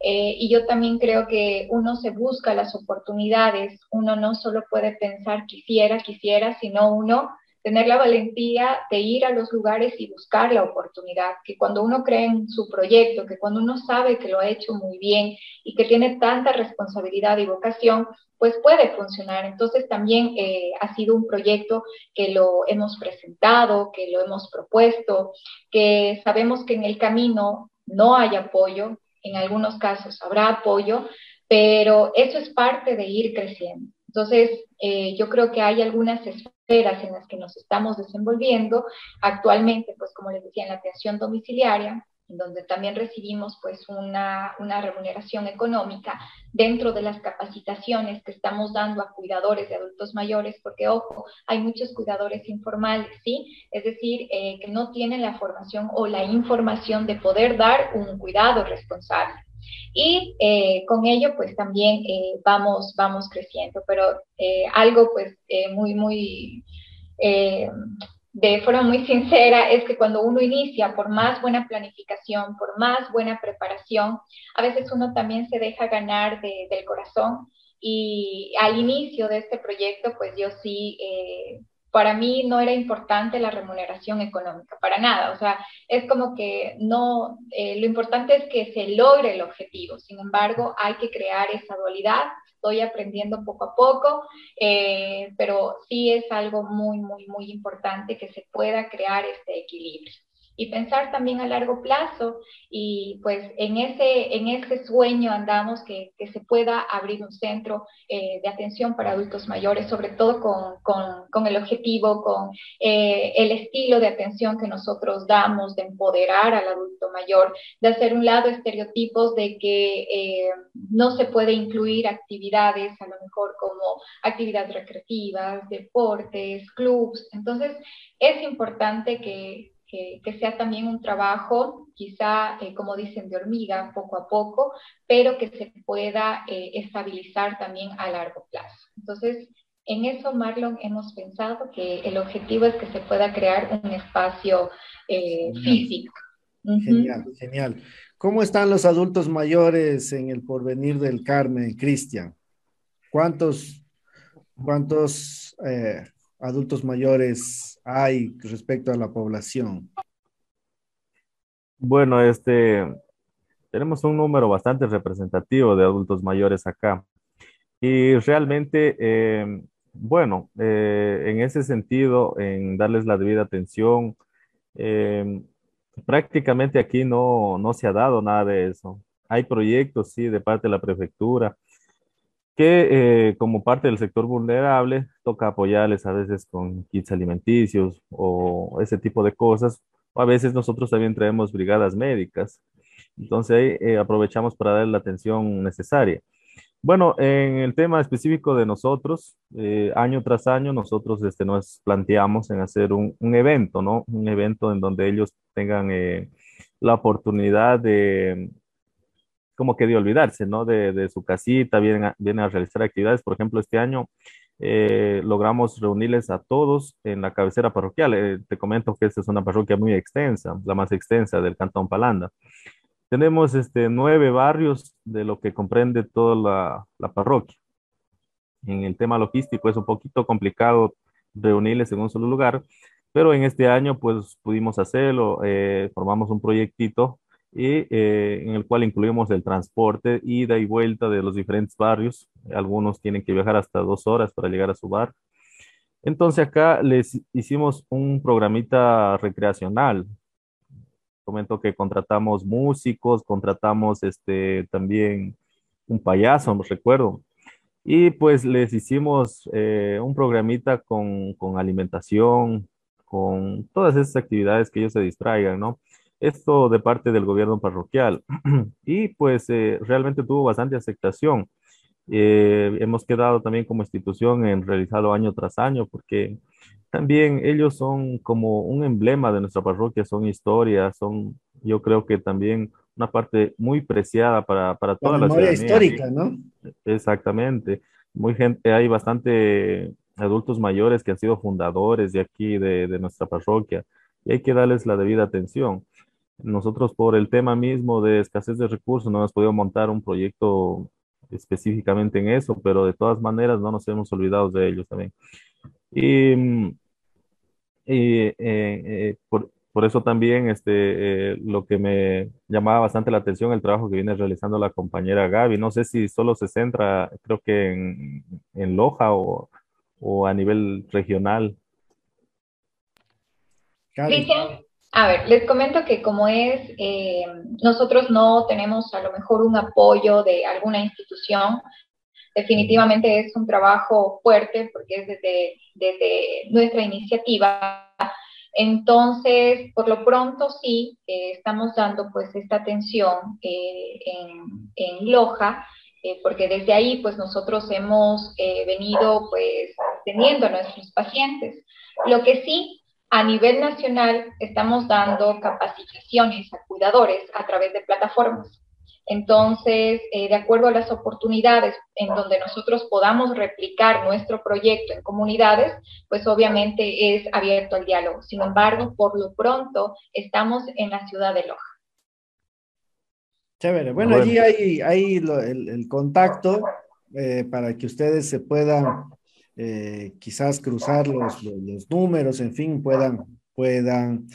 y yo también creo que uno se busca las oportunidades, uno no solo puede pensar quisiera, quisiera, sino uno tener la valentía de ir a los lugares y buscar la oportunidad, que cuando uno cree en su proyecto, que cuando uno sabe que lo ha hecho muy bien y que tiene tanta responsabilidad y vocación, pues puede funcionar. Entonces también eh, ha sido un proyecto que lo hemos presentado, que lo hemos propuesto, que sabemos que en el camino no hay apoyo, en algunos casos habrá apoyo, pero eso es parte de ir creciendo. Entonces, eh, yo creo que hay algunas en las que nos estamos desenvolviendo. Actualmente, pues como les decía, en la atención domiciliaria, donde también recibimos pues una, una, remuneración económica dentro de las capacitaciones que estamos dando a cuidadores de adultos mayores, porque ojo, hay muchos cuidadores informales, ¿sí? Es decir, eh, que no tienen la formación o la información de poder dar un cuidado responsable. Y eh, con ello, pues también eh, vamos, vamos creciendo, pero eh, algo pues muy, muy, de forma muy sincera, es que cuando uno inicia, por más buena planificación, por más buena preparación, a veces uno también se deja ganar del corazón. Y al inicio de este proyecto, pues yo sí para mí no era importante la remuneración económica, para nada. O sea, es como que no, eh, lo importante es que se logre el objetivo. Sin embargo, hay que crear esa dualidad. Estoy aprendiendo poco a poco, eh, pero sí es algo muy, muy, muy importante que se pueda crear este equilibrio y pensar también a largo plazo y pues en ese, en ese sueño andamos que, que se pueda abrir un centro eh, de atención para adultos mayores, sobre todo con, con, con el objetivo, con eh, el estilo de atención que nosotros damos, de empoderar al adulto mayor, de hacer un lado estereotipos de que eh, no se puede incluir actividades a lo mejor como actividades recreativas, deportes, clubs. Entonces es importante que, que, sea también un trabajo, quizá, eh, como dicen, de hormiga, poco a poco, pero que se pueda eh, estabilizar también a largo plazo. Entonces, en eso, Marlon, hemos pensado que el objetivo es que se pueda crear un espacio eh, físico. Genial, genial. ¿Cómo están los adultos mayores en el porvenir del Carmen, Cristian? ¿Cuántos, cuántos adultos mayores hay respecto a la población? Bueno, este, tenemos un número bastante representativo de adultos mayores acá. Y realmente, eh, bueno, eh, en ese sentido, en darles la debida atención, eh, prácticamente aquí no, no se ha dado nada de eso. Hay proyectos, sí, de parte de la prefectura, que eh, como parte del sector vulnerable toca apoyarles a veces con kits alimenticios o ese tipo de cosas. O a veces nosotros también traemos brigadas médicas. Entonces ahí eh, aprovechamos para dar la atención necesaria. Bueno, en el tema específico de nosotros, eh, año tras año, nosotros este, nos planteamos en hacer un, evento, ¿no? Un evento en donde ellos tengan la oportunidad de, como que de olvidarse, ¿no? De, de su casita, vienen a, vienen a realizar actividades. Por ejemplo, este año eh, logramos reunirles a todos en la cabecera parroquial. Eh, te comento que esta es una parroquia muy extensa, la más extensa del Cantón Palanda. Tenemos este, nueve barrios de lo que comprende toda la, la parroquia. En el tema logístico es un poquito complicado reunirles en un solo lugar, pero en este año pues pudimos hacerlo, eh, formamos un proyectito y eh, en el cual incluimos el transporte, ida y vuelta de los diferentes barrios. Algunos tienen que viajar hasta dos horas para llegar a su bar. Entonces acá les hicimos un programita recreacional. Comento que contratamos músicos, contratamos este, también un payaso, me recuerdo. Y pues les hicimos eh, un programita con, con alimentación, con todas esas actividades que ellos se distraigan, ¿no? Esto de parte del gobierno parroquial. y pues eh, realmente tuvo bastante aceptación. Eh, hemos quedado también como institución en realizarlo año tras año porque también ellos son como un emblema de nuestra parroquia, son historias, son yo creo que también una parte muy preciada para, para toda la, la histórica, ¿no? Exactamente. Muy gente, hay bastante adultos mayores que han sido fundadores de aquí, de, de nuestra parroquia, y hay que darles la debida atención. Nosotros por el tema mismo de escasez de recursos no hemos podido montar un proyecto específicamente en eso, pero de todas maneras no nos hemos olvidado de ellos también. Y, y eh, eh, por, por, eso también este, eh, lo que me llamaba bastante la atención el trabajo que viene realizando la compañera Gaby. No sé si solo se centra, creo que en, en Loja o, o a nivel regional. Cristian, a ver, les comento que como es, eh, nosotros no tenemos a lo mejor un apoyo de alguna institución, definitivamente es un trabajo fuerte porque es desde, desde nuestra iniciativa. Entonces, por lo pronto sí, eh, estamos dando pues esta atención eh, en, en, Loja, eh, porque desde ahí pues nosotros hemos eh, venido pues teniendo a nuestros pacientes. Lo que sí a nivel nacional estamos dando capacitaciones a cuidadores a través de plataformas. Entonces, eh, de acuerdo a las oportunidades en donde nosotros podamos replicar nuestro proyecto en comunidades, pues obviamente es abierto el diálogo. Sin embargo, por lo pronto estamos en la ciudad de Loja. Chévere. Bueno, allí hay, hay lo, el, el, contacto eh, para que ustedes se puedan eh, quizás cruzar los, los, números, en fin, puedan, puedan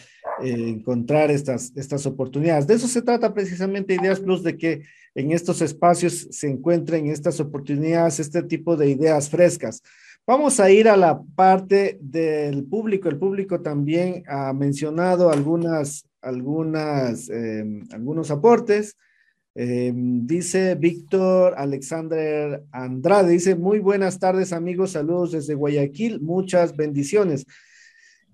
eh, encontrar estas, estas oportunidades. De eso se trata precisamente Ideas Plus, de que en estos espacios se encuentren estas oportunidades, este tipo de ideas frescas. Vamos a ir a la parte del público. El público también ha mencionado algunas, algunas, eh, algunos aportes. Eh, dice Víctor Alexander Andrade, dice, muy buenas tardes amigos, saludos desde Guayaquil, muchas bendiciones.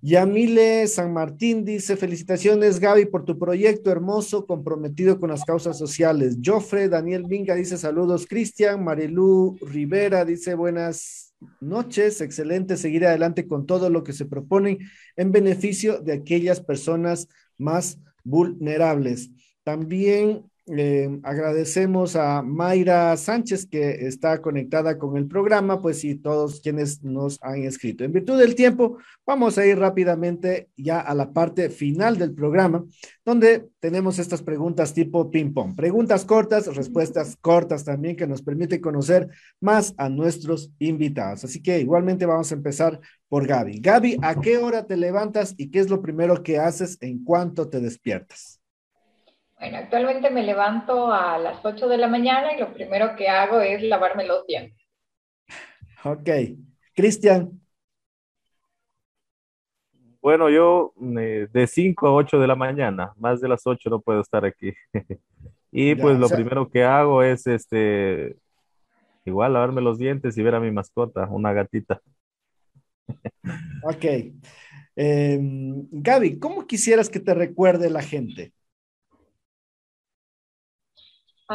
Yamile San Martín dice, felicitaciones Gaby por tu proyecto hermoso, comprometido con las causas sociales. Jofre Daniel Minga dice, saludos Cristian. Marilu Rivera dice, buenas noches, excelente seguir adelante con todo lo que se propone en beneficio de aquellas personas más vulnerables. También eh, agradecemos a Mayra Sánchez que está conectada con el programa, pues y todos quienes nos han escrito. En virtud del tiempo, vamos a ir rápidamente ya a la parte final del programa, donde tenemos estas preguntas tipo ping-pong. Preguntas cortas, respuestas cortas también que nos permite conocer más a nuestros invitados. Así que igualmente vamos a empezar por Gaby. Gaby, ¿a qué hora te levantas y qué es lo primero que haces en cuanto te despiertas? Bueno, actualmente me levanto a las 8 de la mañana y lo primero que hago es lavarme los dientes. Ok. Cristian. Bueno, yo eh, de 5 a 8 de la mañana, más de las 8 no puedo estar aquí. y pues ya, lo o sea, primero que hago es este, igual lavarme los dientes y ver a mi mascota, una gatita. ok. Eh, Gaby, ¿cómo quisieras que te recuerde la gente?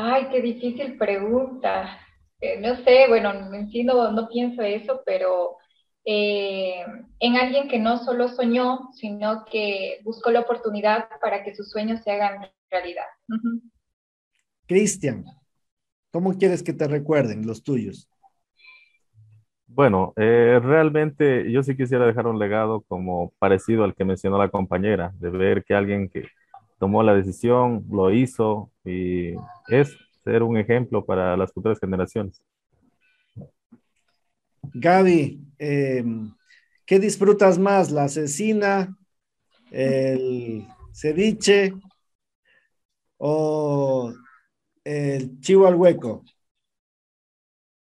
Ay, qué difícil pregunta. eh, no sé, bueno, en sí no, no pienso eso, pero eh, en alguien que no solo soñó, sino que buscó la oportunidad para que sus sueños se hagan realidad. Cristian, ¿cómo quieres que te recuerden los tuyos? Bueno, eh, realmente yo sí quisiera dejar un legado como parecido al que mencionó la compañera, de ver que alguien que tomó la decisión, lo hizo y es ser un ejemplo para las futuras generaciones. Gaby, eh, ¿qué disfrutas más? ¿La asesina, el ceviche o el chivo al hueco?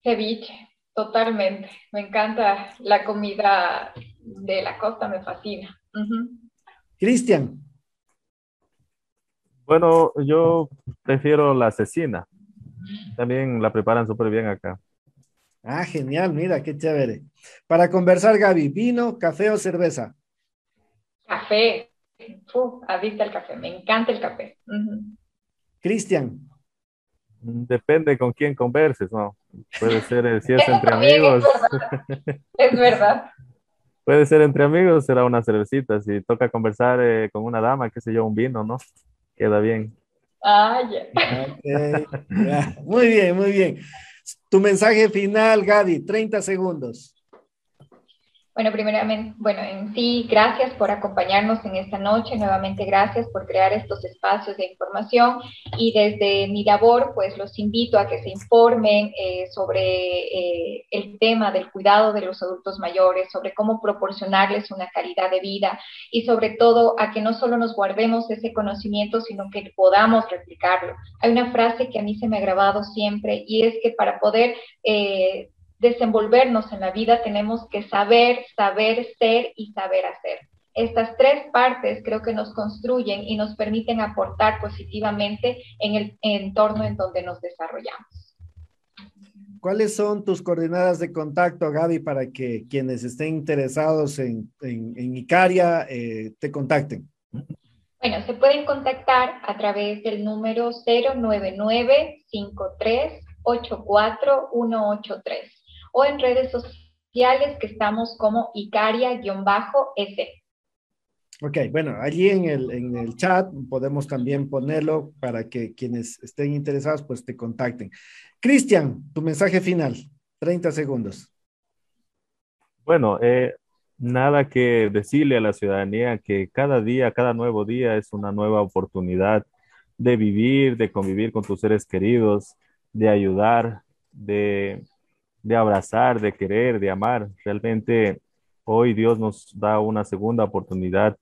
Ceviche. Totalmente, me encanta la comida de la costa, me fascina. Cristian. Bueno, yo prefiero la cecina. También la preparan súper bien acá. Ah, genial, mira, qué chévere. Para conversar, Gaby, ¿vino, café o cerveza? Café. Uf, adicta al café, me encanta el café. Cristian. Depende con quién converses, ¿no? Puede ser, eh, si es entre amigos. Es verdad. Puede ser entre amigos, será una cervecita. Si toca conversar eh, con una dama, qué sé yo, un vino, ¿no? Queda bien. Ah, ya. Muy bien, muy bien. Tu mensaje final, Gaby, 30 segundos. Bueno, primeramente, bueno, en sí, gracias por acompañarnos en esta noche. Nuevamente, gracias por crear estos espacios de información. Y desde mi labor, pues los invito a que se informen eh, sobre eh, el tema del cuidado de los adultos mayores, sobre cómo proporcionarles una calidad de vida y sobre todo a que no solo nos guardemos ese conocimiento, sino que podamos replicarlo. Hay una frase que a mí se me ha grabado siempre y es que para poder... Eh, desenvolvernos en la vida tenemos que saber, saber ser y saber hacer. Estas tres partes creo que nos construyen y nos permiten aportar positivamente en el entorno en donde nos desarrollamos. ¿Cuáles son tus coordenadas de contacto, Gaby, para que quienes estén interesados en, en, Icaria eh, te contacten? Bueno, se pueden contactar a través del número 099 53 183 o en redes sociales que estamos como Icaria-S. Ok, bueno, allí en el, en el chat podemos también ponerlo para que quienes estén interesados pues te contacten. Cristian, tu mensaje final, 30 segundos. Bueno, eh, nada que decirle a la ciudadanía que cada día, cada nuevo día es una nueva oportunidad de vivir, de convivir con tus seres queridos, de ayudar, de de abrazar, de querer, de amar. Realmente hoy Dios nos da una segunda oportunidad.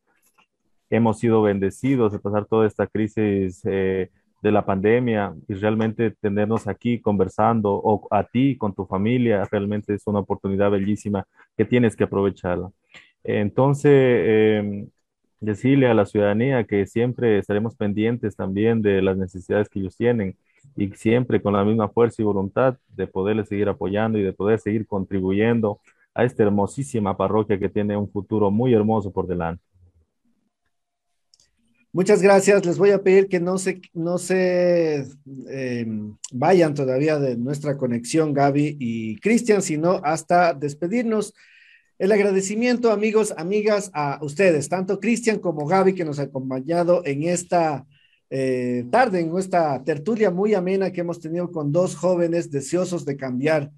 Hemos sido bendecidos de pasar toda esta crisis eh, de la pandemia y realmente tenernos aquí conversando o a ti con tu familia realmente es una oportunidad bellísima que tienes que aprovecharla. Entonces, em, decirle a la ciudadanía que siempre estaremos pendientes también de las necesidades que ellos tienen y siempre con la misma fuerza y voluntad de poderle seguir apoyando y de poder seguir contribuyendo a esta hermosísima parroquia que tiene un futuro muy hermoso por delante. Muchas gracias. Les voy a pedir que no se, no se em, vayan todavía de nuestra conexión, Gaby y Cristian, sino hasta despedirnos. El agradecimiento, amigos, amigas, a ustedes, tanto Cristian como Gaby, que nos ha acompañado en esta eh, tarde en esta tertulia muy amena que hemos tenido con dos jóvenes deseosos de cambiar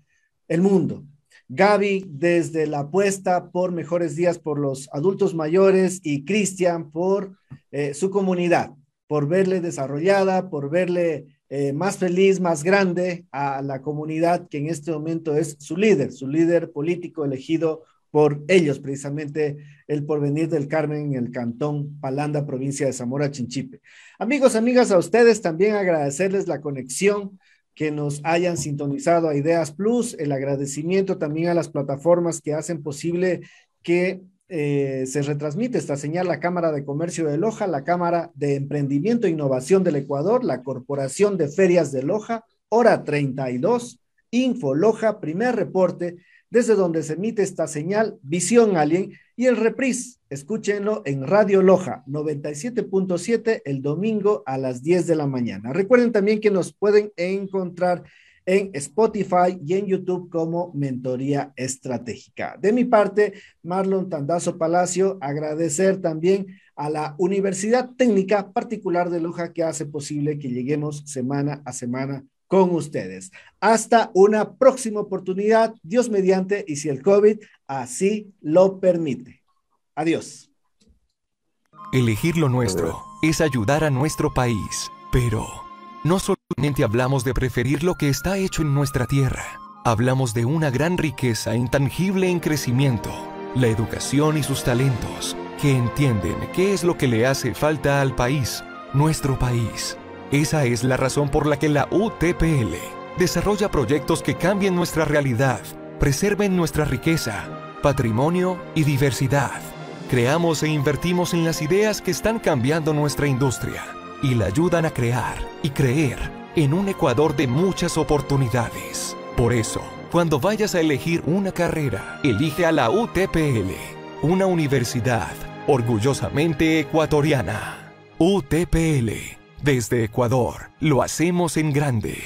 el mundo. Gaby desde la apuesta por mejores días por los adultos mayores y Cristian por eh, su comunidad, por verle desarrollada, por verle eh, más feliz, más grande a la comunidad que en este momento es su líder, su líder político elegido por ellos, precisamente el porvenir del Carmen en el cantón Palanda, provincia de Zamora, Chinchipe. Amigos, amigas, a ustedes también agradecerles la conexión que nos hayan sintonizado a Ideas Plus, el agradecimiento también a las plataformas que hacen posible que eh, se retransmite esta señal, la Cámara de Comercio de Loja, la Cámara de Emprendimiento e Innovación del Ecuador, la Corporación de Ferias de Loja, Hora 32, Info Loja, primer reporte desde donde se emite esta señal Visión Alien y el reprise. Escúchenlo en Radio Loja 97.7 el domingo a las 10 de la mañana. Recuerden también que nos pueden encontrar en Spotify y en YouTube como Mentoría Estratégica. De mi parte, Marlon Tandazo Palacio, agradecer también a la Universidad Técnica Particular de Loja que hace posible que lleguemos semana a semana con ustedes. Hasta una próxima oportunidad, Dios mediante, y si el COVID así lo permite. Adiós. Elegir lo nuestro es ayudar a nuestro país, pero no solamente hablamos de preferir lo que está hecho en nuestra tierra, hablamos de una gran riqueza intangible en crecimiento, la educación y sus talentos, que entienden qué es lo que le hace falta al país, nuestro país. Esa es la razón por la que la UTPL desarrolla proyectos que cambien nuestra realidad, preserven nuestra riqueza, patrimonio y diversidad. Creamos e invertimos en las ideas que están cambiando nuestra industria y la ayudan a crear y creer en un Ecuador de muchas oportunidades. Por eso, cuando vayas a elegir una carrera, elige a la UTPL, una universidad orgullosamente ecuatoriana. UTPL desde Ecuador, lo hacemos en grande.